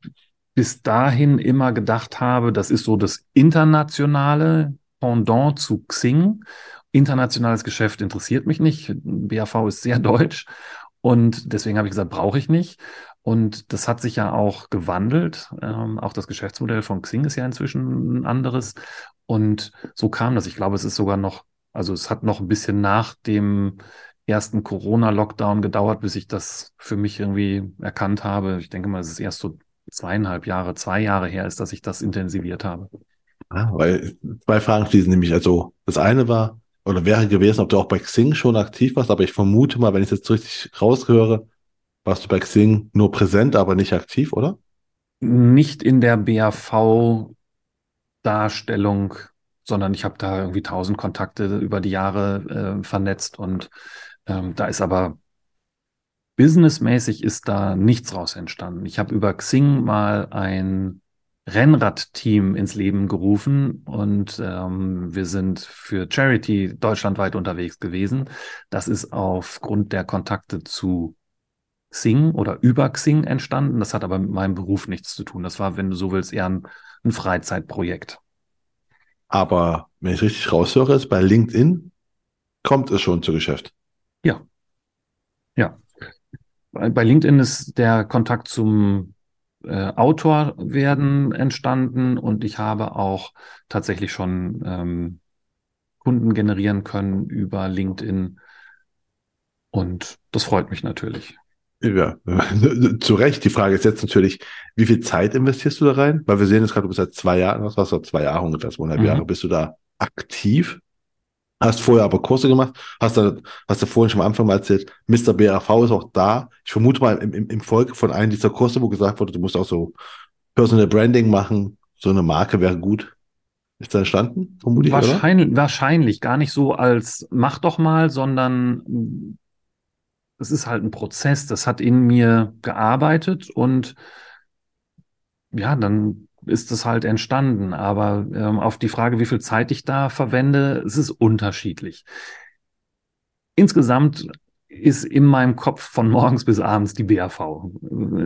A: bis dahin immer gedacht habe, das ist so das internationale Pendant zu Xing. Internationales Geschäft interessiert mich nicht. BAV ist sehr deutsch. Und deswegen habe ich gesagt, brauche ich nicht. Und das hat sich ja auch gewandelt. Ähm, auch das Geschäftsmodell von Xing ist ja inzwischen ein anderes. Und so kam das. Ich glaube, es ist sogar noch, also es hat noch ein bisschen nach dem ersten Corona-Lockdown gedauert, bis ich das für mich irgendwie erkannt habe. Ich denke mal, es ist erst so zweieinhalb Jahre, zwei Jahre her ist, dass ich das intensiviert habe.
B: Ah, weil zwei Fragen schließen nämlich. Also das eine war oder wäre gewesen, ob du auch bei Xing schon aktiv warst, aber ich vermute mal, wenn ich jetzt richtig rausgehöre, warst du bei Xing nur präsent, aber nicht aktiv, oder?
A: Nicht in der BAV-Darstellung, sondern ich habe da irgendwie tausend Kontakte über die Jahre äh, vernetzt und ähm, da ist aber businessmäßig ist da nichts raus entstanden. Ich habe über Xing mal ein Rennradteam ins Leben gerufen und ähm, wir sind für Charity deutschlandweit unterwegs gewesen. Das ist aufgrund der Kontakte zu Xing oder über Xing entstanden. Das hat aber mit meinem Beruf nichts zu tun. Das war, wenn du so willst, eher ein, ein Freizeitprojekt.
B: Aber wenn ich richtig raushöre, ist bei LinkedIn kommt es schon zu Geschäft.
A: Ja. Ja. Bei LinkedIn ist der Kontakt zum äh, Autor werden entstanden und ich habe auch tatsächlich schon ähm, Kunden generieren können über LinkedIn. Und das freut mich natürlich.
B: Ja, zu Recht. Die Frage ist jetzt natürlich, wie viel Zeit investierst du da rein? Weil wir sehen jetzt gerade, du bist seit zwei Jahren, was warst du, zwei Jahre ungefähr, zweieinhalb mhm. Jahre, bist du da aktiv? Hast vorher aber Kurse gemacht, hast du, hast du vorhin schon am Anfang mal erzählt, Mr. BRV ist auch da. Ich vermute mal im, im, im Folge von einem dieser Kurse, wo gesagt wurde, du musst auch so Personal Branding machen, so eine Marke wäre gut. Ist da entstanden,
A: vermutlich, wahrscheinlich, oder? Wahrscheinlich, gar nicht so als mach doch mal, sondern es ist halt ein Prozess, das hat in mir gearbeitet und ja, dann ist es halt entstanden. Aber ähm, auf die Frage, wie viel Zeit ich da verwende, es ist unterschiedlich. Insgesamt ist in meinem Kopf von morgens bis abends die BAV.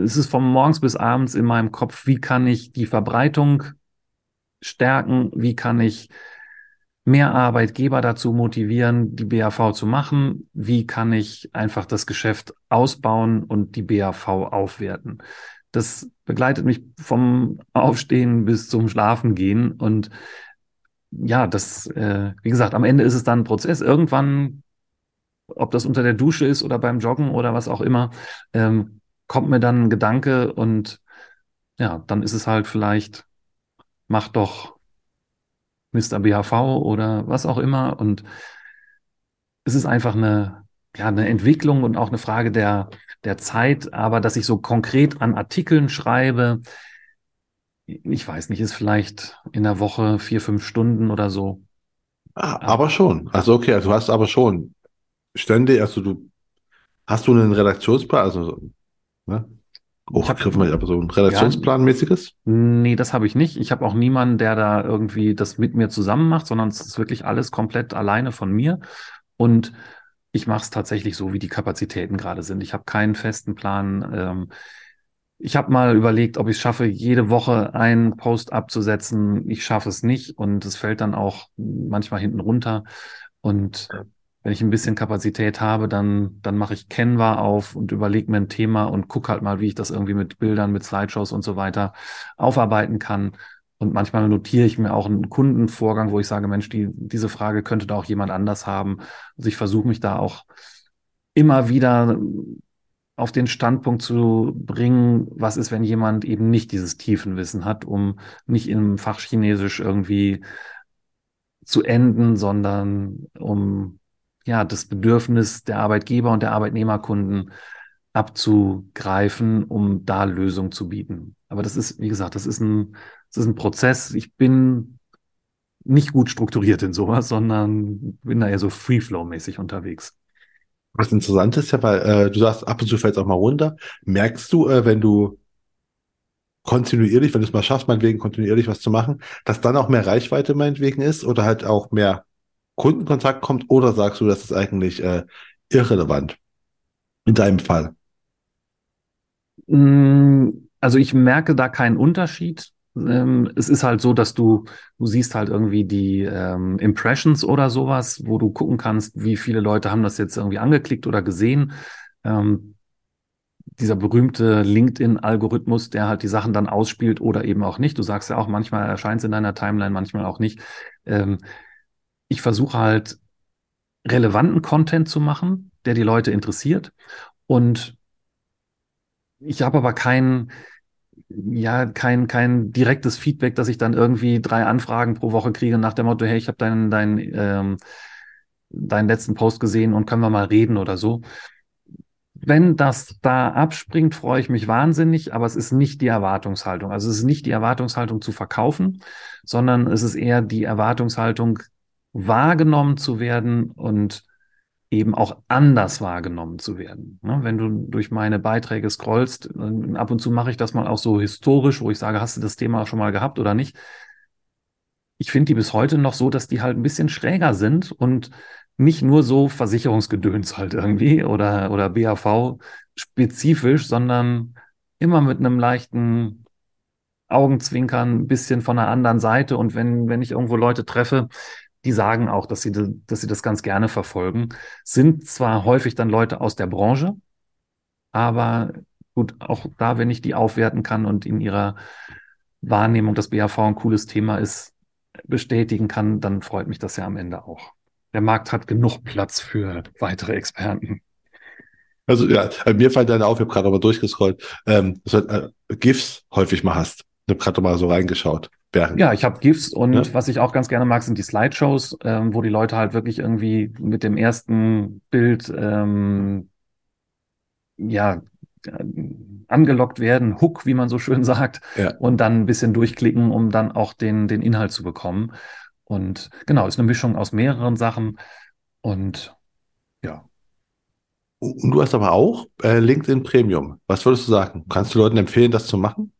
A: Es ist von morgens bis abends in meinem Kopf, wie kann ich die Verbreitung stärken, wie kann ich mehr Arbeitgeber dazu motivieren, die BAV zu machen? Wie kann ich einfach das Geschäft ausbauen und die BAV aufwerten? Das begleitet mich vom Aufstehen bis zum Schlafengehen und ja, das, äh, wie gesagt, am Ende ist es dann ein Prozess. Irgendwann, ob das unter der Dusche ist oder beim Joggen oder was auch immer, ähm, kommt mir dann ein Gedanke und ja, dann ist es halt vielleicht, mach doch Mr. BHV oder was auch immer. Und es ist einfach eine, ja, eine Entwicklung und auch eine Frage der, der Zeit. Aber dass ich so konkret an Artikeln schreibe, ich weiß nicht, ist vielleicht in der Woche vier, fünf Stunden oder so.
B: Ah, aber schon. Also okay, also du hast aber schon ständig, also du hast du einen Redaktionsplan, also ne? Hochgegriffen, hab, aber so ein Redaktionsplanmäßiges?
A: Ja, nee, das habe ich nicht. Ich habe auch niemanden, der da irgendwie das mit mir zusammen macht, sondern es ist wirklich alles komplett alleine von mir. Und ich mache es tatsächlich so, wie die Kapazitäten gerade sind. Ich habe keinen festen Plan. Ähm, ich habe mal überlegt, ob ich es schaffe, jede Woche einen Post abzusetzen. Ich schaffe es nicht und es fällt dann auch manchmal hinten runter. Und wenn ich ein bisschen Kapazität habe, dann, dann mache ich Canva auf und überlege mir ein Thema und gucke halt mal, wie ich das irgendwie mit Bildern, mit Slideshows und so weiter aufarbeiten kann. Und manchmal notiere ich mir auch einen Kundenvorgang, wo ich sage, Mensch, die, diese Frage könnte da auch jemand anders haben. Also ich versuche mich da auch immer wieder auf den Standpunkt zu bringen, was ist, wenn jemand eben nicht dieses Tiefenwissen hat, um nicht im Fachchinesisch irgendwie zu enden, sondern um ja, das Bedürfnis der Arbeitgeber und der Arbeitnehmerkunden abzugreifen, um da Lösungen zu bieten. Aber das ist, wie gesagt, das ist ein, das ist ein Prozess. Ich bin nicht gut strukturiert in sowas, sondern bin da eher so Free-Flow-mäßig unterwegs.
B: Was interessant ist ja, weil äh, du sagst, ab und zu fällt es auch mal runter. Merkst du, äh, wenn du kontinuierlich, wenn du es mal schaffst, meinetwegen kontinuierlich was zu machen, dass dann auch mehr Reichweite meinetwegen ist oder halt auch mehr Kundenkontakt kommt oder sagst du, das ist eigentlich äh, irrelevant in deinem Fall?
A: Mm, also ich merke da keinen Unterschied. Ähm, es ist halt so, dass du, du siehst halt irgendwie die ähm, Impressions oder sowas, wo du gucken kannst, wie viele Leute haben das jetzt irgendwie angeklickt oder gesehen. Ähm, dieser berühmte LinkedIn-Algorithmus, der halt die Sachen dann ausspielt oder eben auch nicht. Du sagst ja auch, manchmal erscheint es in deiner Timeline, manchmal auch nicht. Ähm, ich versuche halt relevanten Content zu machen, der die Leute interessiert. Und ich habe aber kein, ja, kein, kein direktes Feedback, dass ich dann irgendwie drei Anfragen pro Woche kriege nach dem Motto, hey, ich habe deinen, deinen, ähm, deinen letzten Post gesehen und können wir mal reden oder so. Wenn das da abspringt, freue ich mich wahnsinnig, aber es ist nicht die Erwartungshaltung. Also es ist nicht die Erwartungshaltung zu verkaufen, sondern es ist eher die Erwartungshaltung, wahrgenommen zu werden und eben auch anders wahrgenommen zu werden. Ne? Wenn du durch meine Beiträge scrollst, ab und zu mache ich das mal auch so historisch, wo ich sage, hast du das Thema schon mal gehabt oder nicht? Ich finde die bis heute noch so, dass die halt ein bisschen schräger sind und nicht nur so Versicherungsgedöns halt irgendwie oder, oder BAV spezifisch, sondern immer mit einem leichten Augenzwinkern, ein bisschen von der anderen Seite. Und wenn, wenn ich irgendwo Leute treffe, die sagen auch, dass sie, dass sie das ganz gerne verfolgen, sind zwar häufig dann Leute aus der Branche, aber gut, auch da, wenn ich die aufwerten kann und in ihrer Wahrnehmung, dass BAV ein cooles Thema ist, bestätigen kann, dann freut mich das ja am Ende auch. Der Markt hat genug Platz für weitere Experten.
B: Also ja, mir fällt deine auf, ich habe gerade mal durchgescrollt, ähm, dass du äh, GIFs häufig mal hast. Ich habe gerade mal so reingeschaut.
A: Während. Ja, ich habe GIFs und ja? was ich auch ganz gerne mag, sind die Slideshows, ähm, wo die Leute halt wirklich irgendwie mit dem ersten Bild ähm, ja angelockt werden, Hook, wie man so schön sagt, ja. und dann ein bisschen durchklicken, um dann auch den, den Inhalt zu bekommen. Und genau, ist eine Mischung aus mehreren Sachen. Und ja.
B: Und du hast aber auch äh, LinkedIn Premium. Was würdest du sagen? Kannst du Leuten empfehlen, das zu machen?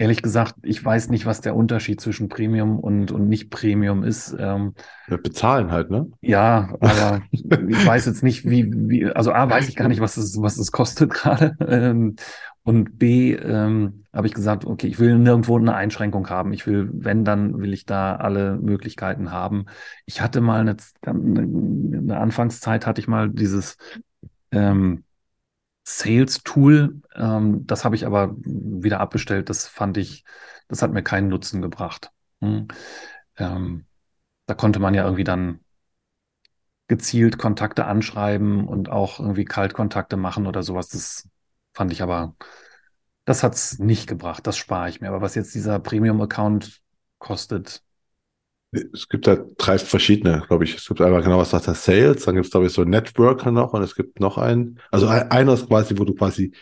A: Ehrlich gesagt, ich weiß nicht, was der Unterschied zwischen Premium und, und nicht Premium ist. Ähm,
B: ja, bezahlen halt, ne?
A: Ja, aber ich weiß jetzt nicht, wie, wie, also A, weiß ich gar nicht, was es, was es kostet gerade. Ähm, und B, ähm, habe ich gesagt, okay, ich will nirgendwo eine Einschränkung haben. Ich will, wenn, dann will ich da alle Möglichkeiten haben. Ich hatte mal eine, eine Anfangszeit, hatte ich mal dieses, ähm, Sales-Tool. Ähm, das habe ich aber wieder abbestellt. Das fand ich, das hat mir keinen Nutzen gebracht. Hm. Ähm, da konnte man ja irgendwie dann gezielt Kontakte anschreiben und auch irgendwie Kaltkontakte machen oder sowas. Das fand ich aber, das hat es nicht gebracht. Das spare ich mir. Aber was jetzt dieser Premium-Account kostet,
B: es gibt da drei verschiedene, glaube ich. Es gibt einmal genau, was sagt der Sales, dann gibt es, glaube ich, so Networker noch und es gibt noch einen. Also einer ist quasi, wo du quasi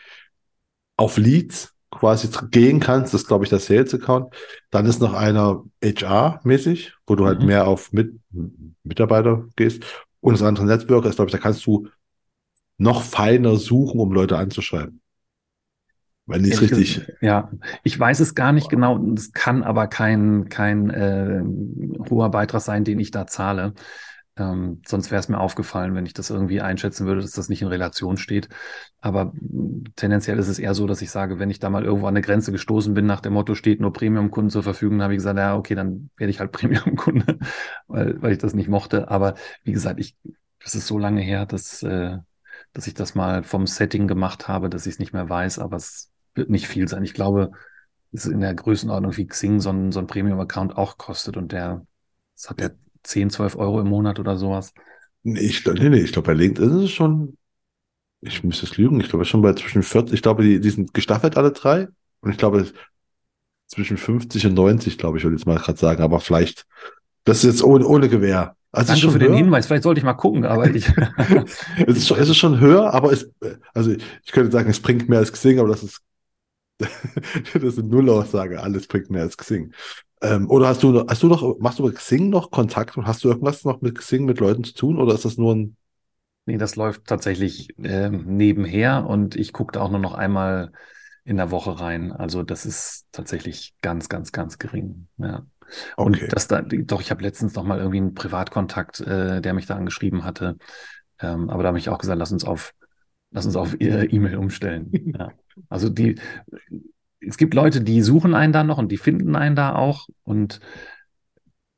B: auf Leads quasi gehen kannst, das ist, glaube ich, der Sales-Account. Dann ist noch einer HR-mäßig, wo du halt mhm. mehr auf Mit Mitarbeiter gehst. Und das andere Networker ist, glaube ich, da kannst du noch feiner suchen, um Leute anzuschreiben. Wenn nicht richtig.
A: Ja, ich weiß es gar nicht genau. Es kann aber kein, kein äh, hoher Beitrag sein, den ich da zahle. Ähm, sonst wäre es mir aufgefallen, wenn ich das irgendwie einschätzen würde, dass das nicht in Relation steht. Aber tendenziell ist es eher so, dass ich sage, wenn ich da mal irgendwo an eine Grenze gestoßen bin, nach dem Motto steht nur Premium-Kunden zur Verfügung, habe ich gesagt, ja, okay, dann werde ich halt Premium-Kunde, weil, weil ich das nicht mochte. Aber wie gesagt, ich, das ist so lange her, dass, äh, dass ich das mal vom Setting gemacht habe, dass ich es nicht mehr weiß, aber es wird nicht viel sein. Ich glaube, es ist in der Größenordnung wie Xing so ein, so ein Premium-Account auch kostet und der, das hat der 10, 12 Euro im Monat oder sowas.
B: Nee, ich, nee, nee, ich glaube, bei LinkedIn ist es schon, ich müsste es lügen, ich glaube, schon bei zwischen 40, ich glaube, die, die sind gestaffelt alle drei und ich glaube, zwischen 50 und 90, glaube ich, würde ich jetzt mal gerade sagen, aber vielleicht, das ist jetzt ohne, ohne Gewehr.
A: Also Danke für höher. den Hinweis. Vielleicht sollte ich mal gucken, aber ich.
B: es, ist schon, es ist schon höher, aber es, also ich könnte sagen, es bringt mehr als Xing, aber das ist das ist eine Nullaussage, alles bringt mehr als Xing. Ähm, oder hast du, hast du noch, machst du mit Xing noch Kontakt und hast du irgendwas noch mit Xing mit Leuten zu tun oder ist das nur ein.
A: Nee, das läuft tatsächlich äh, nebenher und ich gucke da auch nur noch einmal in der Woche rein. Also das ist tatsächlich ganz, ganz, ganz gering. Ja. Okay. Und das da, doch, ich habe letztens noch mal irgendwie einen Privatkontakt, äh, der mich da angeschrieben hatte. Ähm, aber da habe ich auch gesagt, lass uns auf Lass uns auf E-Mail umstellen. Ja. Also die, es gibt Leute, die suchen einen da noch und die finden einen da auch. Und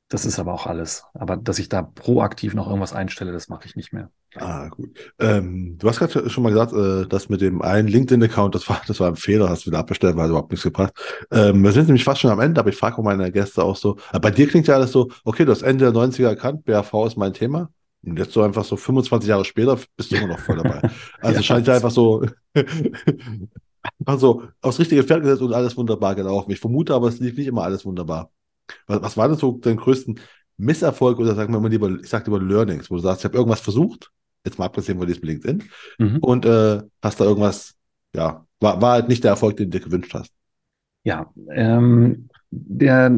A: das ist aber auch alles. Aber dass ich da proaktiv noch irgendwas einstelle, das mache ich nicht mehr.
B: Ah, gut. Ähm, du hast gerade schon mal gesagt, äh, das mit dem einen LinkedIn-Account, das war, das war ein Fehler, hast du wieder abbestellt, weil überhaupt nichts gebracht. Ähm, wir sind nämlich fast schon am Ende, aber ich frage auch meine Gäste auch so. Äh, bei dir klingt ja alles so, okay, du hast Ende der 90er erkannt, BAV ist mein Thema. Und jetzt so einfach so 25 Jahre später bist du immer noch voll dabei. Also ja, scheint ja einfach so, also aufs richtige Pferd gesetzt und alles wunderbar gelaufen. Ich vermute aber, es lief nicht immer alles wunderbar. Was, was war denn so dein größten Misserfolg oder sagen wir mal lieber, ich sag lieber Learnings, wo du sagst, ich habe irgendwas versucht, jetzt mal abgesehen von diesem LinkedIn, mhm. und äh, hast da irgendwas, ja, war, war halt nicht der Erfolg, den du dir gewünscht hast.
A: Ja, ähm, der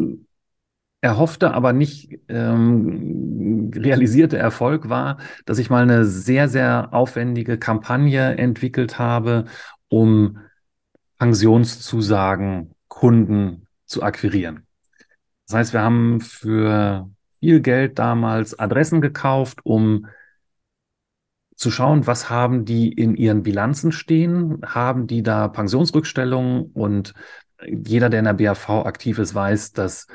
A: erhoffte, aber nicht ähm, realisierte Erfolg war, dass ich mal eine sehr, sehr aufwendige Kampagne entwickelt habe, um Pensionszusagen Kunden zu akquirieren. Das heißt, wir haben für viel Geld damals Adressen gekauft, um zu schauen, was haben die in ihren Bilanzen stehen, haben die da Pensionsrückstellungen und jeder, der in der BAV aktiv ist, weiß, dass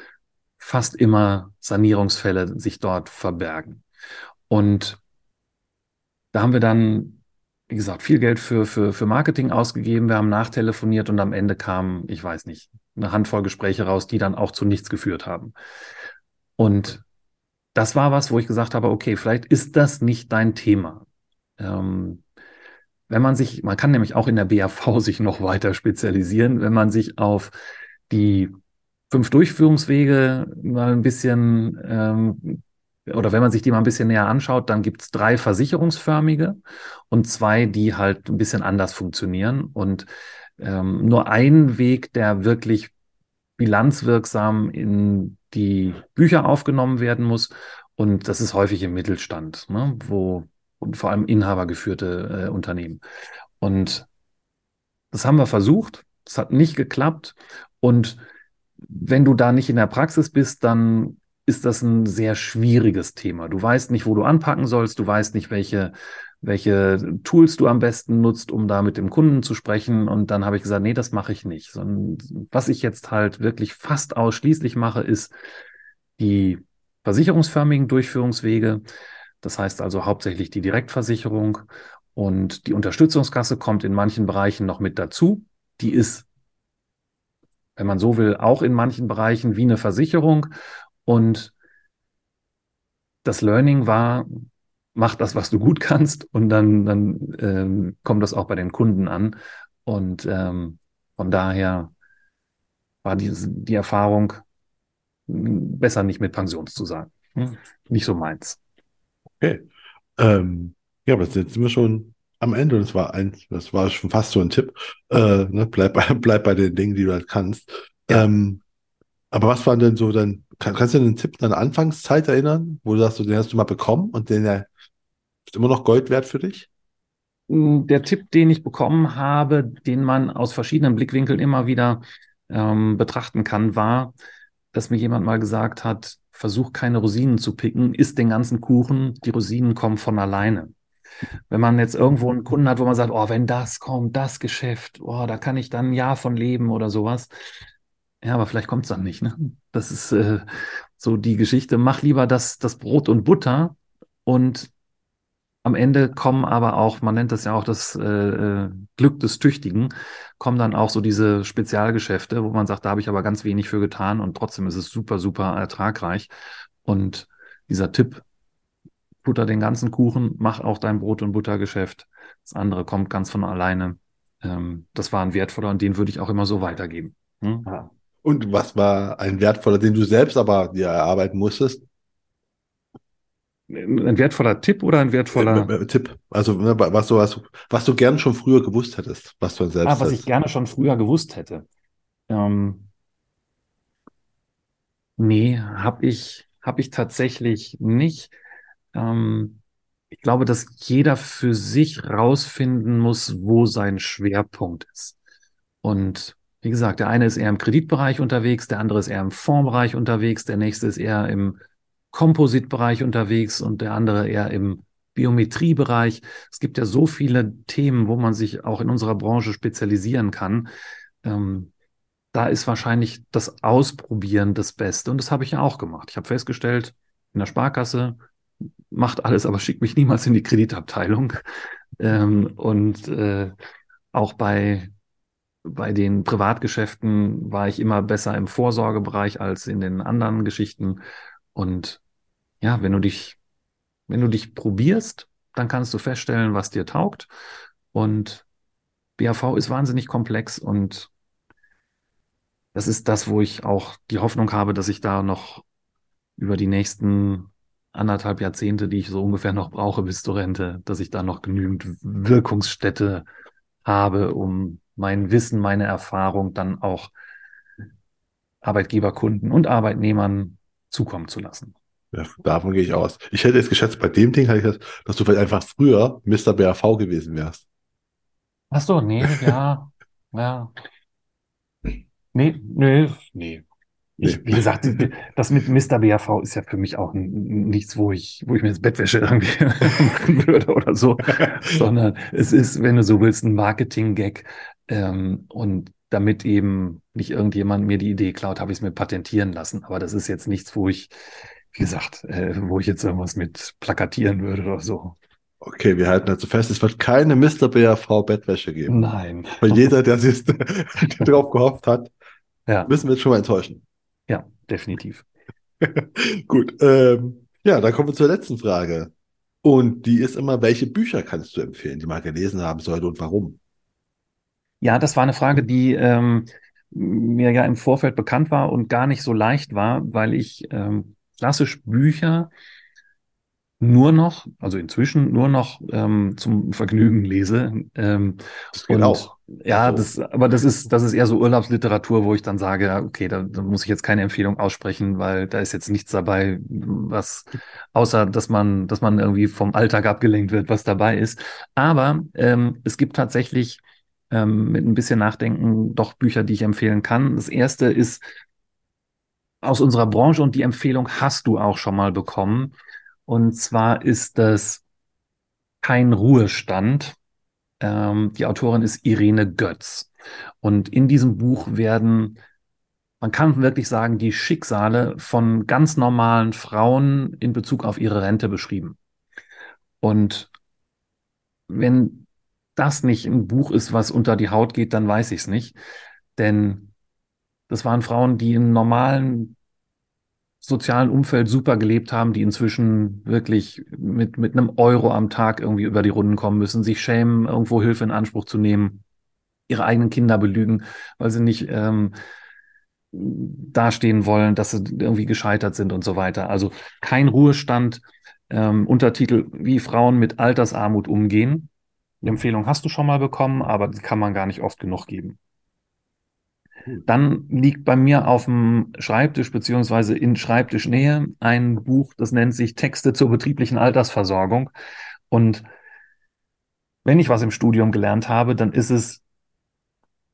A: fast immer Sanierungsfälle sich dort verbergen. Und da haben wir dann, wie gesagt, viel Geld für, für, für Marketing ausgegeben. Wir haben nachtelefoniert und am Ende kam, ich weiß nicht, eine Handvoll Gespräche raus, die dann auch zu nichts geführt haben. Und das war was, wo ich gesagt habe, okay, vielleicht ist das nicht dein Thema. Ähm, wenn man sich, man kann nämlich auch in der BAV sich noch weiter spezialisieren, wenn man sich auf die fünf Durchführungswege mal ein bisschen ähm, oder wenn man sich die mal ein bisschen näher anschaut, dann gibt es drei versicherungsförmige und zwei, die halt ein bisschen anders funktionieren. Und ähm, nur ein Weg, der wirklich bilanzwirksam in die Bücher aufgenommen werden muss. Und das ist häufig im Mittelstand, ne, wo und vor allem inhabergeführte äh, Unternehmen. Und das haben wir versucht. Es hat nicht geklappt. Und wenn du da nicht in der Praxis bist, dann ist das ein sehr schwieriges Thema. Du weißt nicht, wo du anpacken sollst, du weißt nicht, welche, welche Tools du am besten nutzt, um da mit dem Kunden zu sprechen. Und dann habe ich gesagt, nee, das mache ich nicht. Sondern was ich jetzt halt wirklich fast ausschließlich mache, ist die versicherungsförmigen Durchführungswege. Das heißt also hauptsächlich die Direktversicherung und die Unterstützungskasse kommt in manchen Bereichen noch mit dazu. Die ist, wenn man so will, auch in manchen Bereichen wie eine Versicherung und das Learning war, mach das, was du gut kannst und dann, dann ähm, kommt das auch bei den Kunden an. Und ähm, von daher war die, die Erfahrung besser nicht mit Pensions zu sagen. Hm? Nicht so meins.
B: Okay. Ähm, ja, aber jetzt sind wir schon am Ende und das war ein, das war schon fast so ein Tipp. Äh, ne, bleib, bei, bleib bei den Dingen, die du halt kannst. Ja. Ähm, aber was war denn so dann kann, kannst du den Tipp deiner Anfangszeit erinnern, wo du sagst, den hast du mal bekommen und den der ist immer noch Gold wert für dich?
A: Mm, der Tipp, den ich bekommen habe, den man aus verschiedenen Blickwinkeln immer wieder ähm, betrachten kann, war, dass mir jemand mal gesagt hat, versuch keine Rosinen zu picken, isst den ganzen Kuchen, die Rosinen kommen von alleine. Wenn man jetzt irgendwo einen Kunden hat, wo man sagt, oh, wenn das kommt, das Geschäft, oh, da kann ich dann ein Jahr von leben oder sowas, ja, aber vielleicht kommt es dann nicht. Ne? Das ist äh, so die Geschichte. Mach lieber das, das Brot und Butter und am Ende kommen aber auch, man nennt das ja auch das äh, äh, Glück des Tüchtigen, kommen dann auch so diese Spezialgeschäfte, wo man sagt, da habe ich aber ganz wenig für getan und trotzdem ist es super, super ertragreich. Und dieser Tipp, butter den ganzen Kuchen, mach auch dein Brot- und Buttergeschäft. Das andere kommt ganz von alleine. Ähm, das war ein wertvoller und den würde ich auch immer so weitergeben. Hm?
B: Ja. Und was war ein wertvoller, den du selbst aber dir erarbeiten musstest?
A: Ein wertvoller Tipp oder ein wertvoller
B: äh, äh, Tipp? Also ne, was du was, was du gern schon früher gewusst hättest, was du selbst.
A: Ah, was hast. ich gerne schon früher gewusst hätte. Ähm, nee, habe ich habe ich tatsächlich nicht. Ähm, ich glaube, dass jeder für sich rausfinden muss, wo sein Schwerpunkt ist. Und wie gesagt, der eine ist eher im Kreditbereich unterwegs, der andere ist eher im Fondsbereich unterwegs, der nächste ist eher im Kompositbereich unterwegs und der andere eher im Biometriebereich. Es gibt ja so viele Themen, wo man sich auch in unserer Branche spezialisieren kann. Ähm, da ist wahrscheinlich das Ausprobieren das Beste. Und das habe ich ja auch gemacht. Ich habe festgestellt, in der Sparkasse macht alles, aber schickt mich niemals in die Kreditabteilung. Ähm, und äh, auch bei bei den Privatgeschäften war ich immer besser im Vorsorgebereich als in den anderen Geschichten. Und ja, wenn du dich, wenn du dich probierst, dann kannst du feststellen, was dir taugt. Und BAV ist wahnsinnig komplex und das ist das, wo ich auch die Hoffnung habe, dass ich da noch über die nächsten anderthalb Jahrzehnte, die ich so ungefähr noch brauche bis zur Rente, dass ich da noch genügend Wirkungsstätte habe, um mein Wissen, meine Erfahrung dann auch Arbeitgeberkunden und Arbeitnehmern zukommen zu lassen.
B: Ja, davon gehe ich aus. Ich hätte jetzt geschätzt, bei dem Ding, hätte ich das, dass du vielleicht einfach früher Mr. BAV gewesen wärst.
A: Ach so, nee, ja, ja. Nee, nee, nee. Ich, wie gesagt, das mit Mr. BAV ist ja für mich auch nichts, wo ich, wo ich mir das Bettwäsche irgendwie machen würde oder so, sondern es ist, wenn du so willst, ein Marketing-Gag. Ähm, und damit eben nicht irgendjemand mir die Idee klaut, habe ich es mir patentieren lassen. Aber das ist jetzt nichts, wo ich, wie gesagt, äh, wo ich jetzt irgendwas mit plakatieren würde oder so.
B: Okay, wir halten dazu fest, es wird keine Mr. BAV Bettwäsche geben.
A: Nein.
B: Weil jeder, der sich darauf gehofft hat, ja. müssen wir jetzt schon mal enttäuschen.
A: Ja, definitiv.
B: Gut. Ähm, ja, dann kommen wir zur letzten Frage. Und die ist immer, welche Bücher kannst du empfehlen, die man gelesen haben sollte und warum?
A: Ja, das war eine Frage, die ähm, mir ja im Vorfeld bekannt war und gar nicht so leicht war, weil ich ähm, klassisch Bücher nur noch, also inzwischen nur noch ähm, zum Vergnügen lese. Ähm,
B: das und, auch.
A: Ja, also. das, aber das ist, das ist eher so Urlaubsliteratur, wo ich dann sage, okay, da, da muss ich jetzt keine Empfehlung aussprechen, weil da ist jetzt nichts dabei, was, außer dass man, dass man irgendwie vom Alltag abgelenkt wird, was dabei ist. Aber ähm, es gibt tatsächlich ähm, mit ein bisschen Nachdenken doch Bücher, die ich empfehlen kann. Das erste ist aus unserer Branche und die Empfehlung hast du auch schon mal bekommen. Und zwar ist das Kein Ruhestand. Ähm, die Autorin ist Irene Götz. Und in diesem Buch werden, man kann wirklich sagen, die Schicksale von ganz normalen Frauen in Bezug auf ihre Rente beschrieben. Und wenn das nicht ein Buch ist, was unter die Haut geht, dann weiß ich es nicht. Denn das waren Frauen, die in normalen sozialen Umfeld super gelebt haben, die inzwischen wirklich mit, mit einem Euro am Tag irgendwie über die Runden kommen müssen, sich schämen, irgendwo Hilfe in Anspruch zu nehmen, ihre eigenen Kinder belügen, weil sie nicht ähm, dastehen wollen, dass sie irgendwie gescheitert sind und so weiter. Also kein Ruhestand, ähm, Untertitel, wie Frauen mit Altersarmut umgehen. Die Empfehlung hast du schon mal bekommen, aber die kann man gar nicht oft genug geben. Dann liegt bei mir auf dem Schreibtisch beziehungsweise in Schreibtischnähe ein Buch, das nennt sich Texte zur betrieblichen Altersversorgung. Und wenn ich was im Studium gelernt habe, dann ist es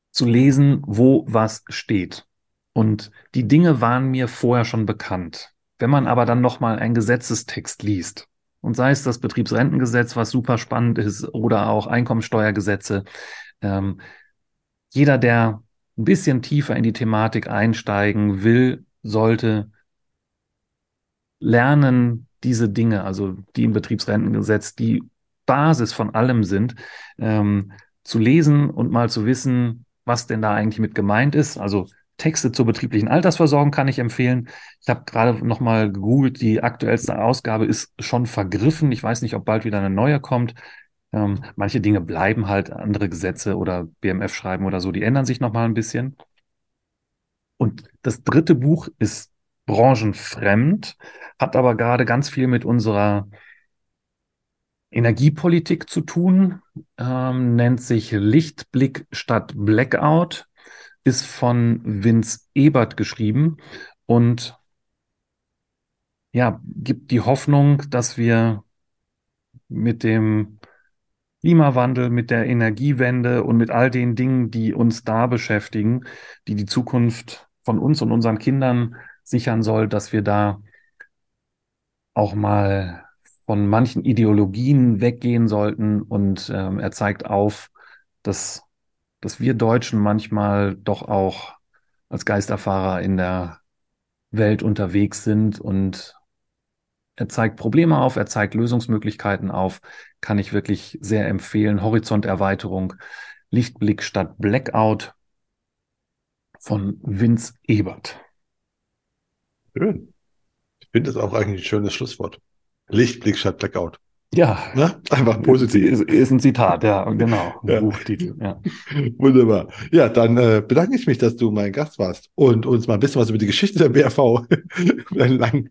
A: zu lesen, wo was steht. Und die Dinge waren mir vorher schon bekannt. Wenn man aber dann nochmal einen Gesetzestext liest, und sei es das Betriebsrentengesetz, was super spannend ist, oder auch Einkommensteuergesetze, ähm, jeder, der ein bisschen tiefer in die Thematik einsteigen will, sollte lernen, diese Dinge, also die im Betriebsrentengesetz, die Basis von allem sind, ähm, zu lesen und mal zu wissen, was denn da eigentlich mit gemeint ist. Also Texte zur betrieblichen Altersversorgung kann ich empfehlen. Ich habe gerade noch mal gegoogelt, die aktuellste Ausgabe ist schon vergriffen. Ich weiß nicht, ob bald wieder eine neue kommt. Ähm, manche Dinge bleiben halt, andere Gesetze oder BMF schreiben oder so, die ändern sich nochmal ein bisschen. Und das dritte Buch ist branchenfremd, hat aber gerade ganz viel mit unserer Energiepolitik zu tun, ähm, nennt sich Lichtblick statt Blackout, ist von Vince Ebert geschrieben und ja, gibt die Hoffnung, dass wir mit dem Klimawandel, mit der Energiewende und mit all den Dingen, die uns da beschäftigen, die die Zukunft von uns und unseren Kindern sichern soll, dass wir da auch mal von manchen Ideologien weggehen sollten. Und ähm, er zeigt auf, dass, dass wir Deutschen manchmal doch auch als Geisterfahrer in der Welt unterwegs sind und er zeigt Probleme auf, er zeigt Lösungsmöglichkeiten auf, kann ich wirklich sehr empfehlen. Horizonterweiterung, Lichtblick statt Blackout von Vince Ebert.
B: Schön. Ich finde das auch eigentlich ein schönes Schlusswort. Lichtblick statt Blackout.
A: Ja.
B: Ne? Einfach positiv.
A: Ist, ist, ein Zitat, ja, genau. Ein ja. Buchtitel, ja.
B: Wunderbar. Ja, dann äh, bedanke ich mich, dass du mein Gast warst und uns mal ein bisschen was über die Geschichte der BRV lang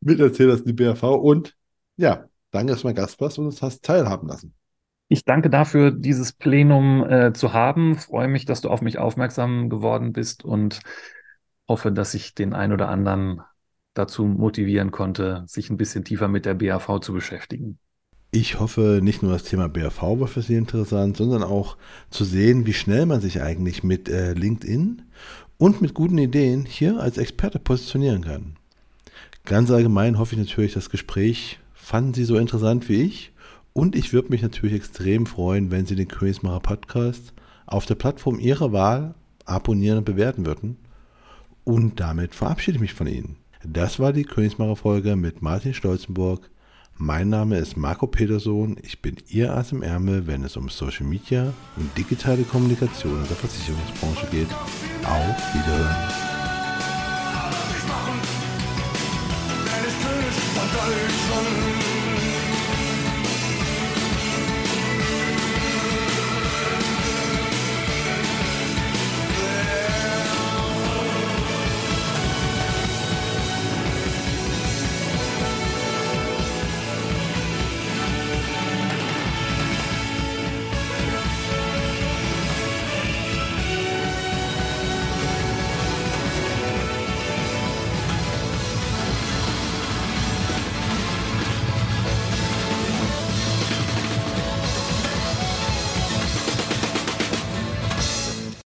B: miterzählt hast, die BRV. Und ja, danke, dass du mein Gast warst und uns hast teilhaben lassen.
A: Ich danke dafür, dieses Plenum äh, zu haben. Freue mich, dass du auf mich aufmerksam geworden bist und hoffe, dass ich den ein oder anderen dazu motivieren konnte, sich ein bisschen tiefer mit der BAV zu beschäftigen.
B: Ich hoffe, nicht nur das Thema BRV war für Sie interessant, sondern auch zu sehen, wie schnell man sich eigentlich mit äh, LinkedIn und mit guten Ideen hier als Experte positionieren kann. Ganz allgemein hoffe ich natürlich, das Gespräch fanden Sie so interessant wie ich und ich würde mich natürlich extrem freuen, wenn Sie den Königsmacher Podcast auf der Plattform Ihrer Wahl abonnieren und bewerten würden. Und damit verabschiede ich mich von Ihnen. Das war die Königsmacher Folge mit Martin Stolzenburg mein Name ist Marco Peterson. Ich bin Ihr Ass im Ärmel, wenn es um Social Media und digitale Kommunikation in der Versicherungsbranche geht. Auf Wiederhören.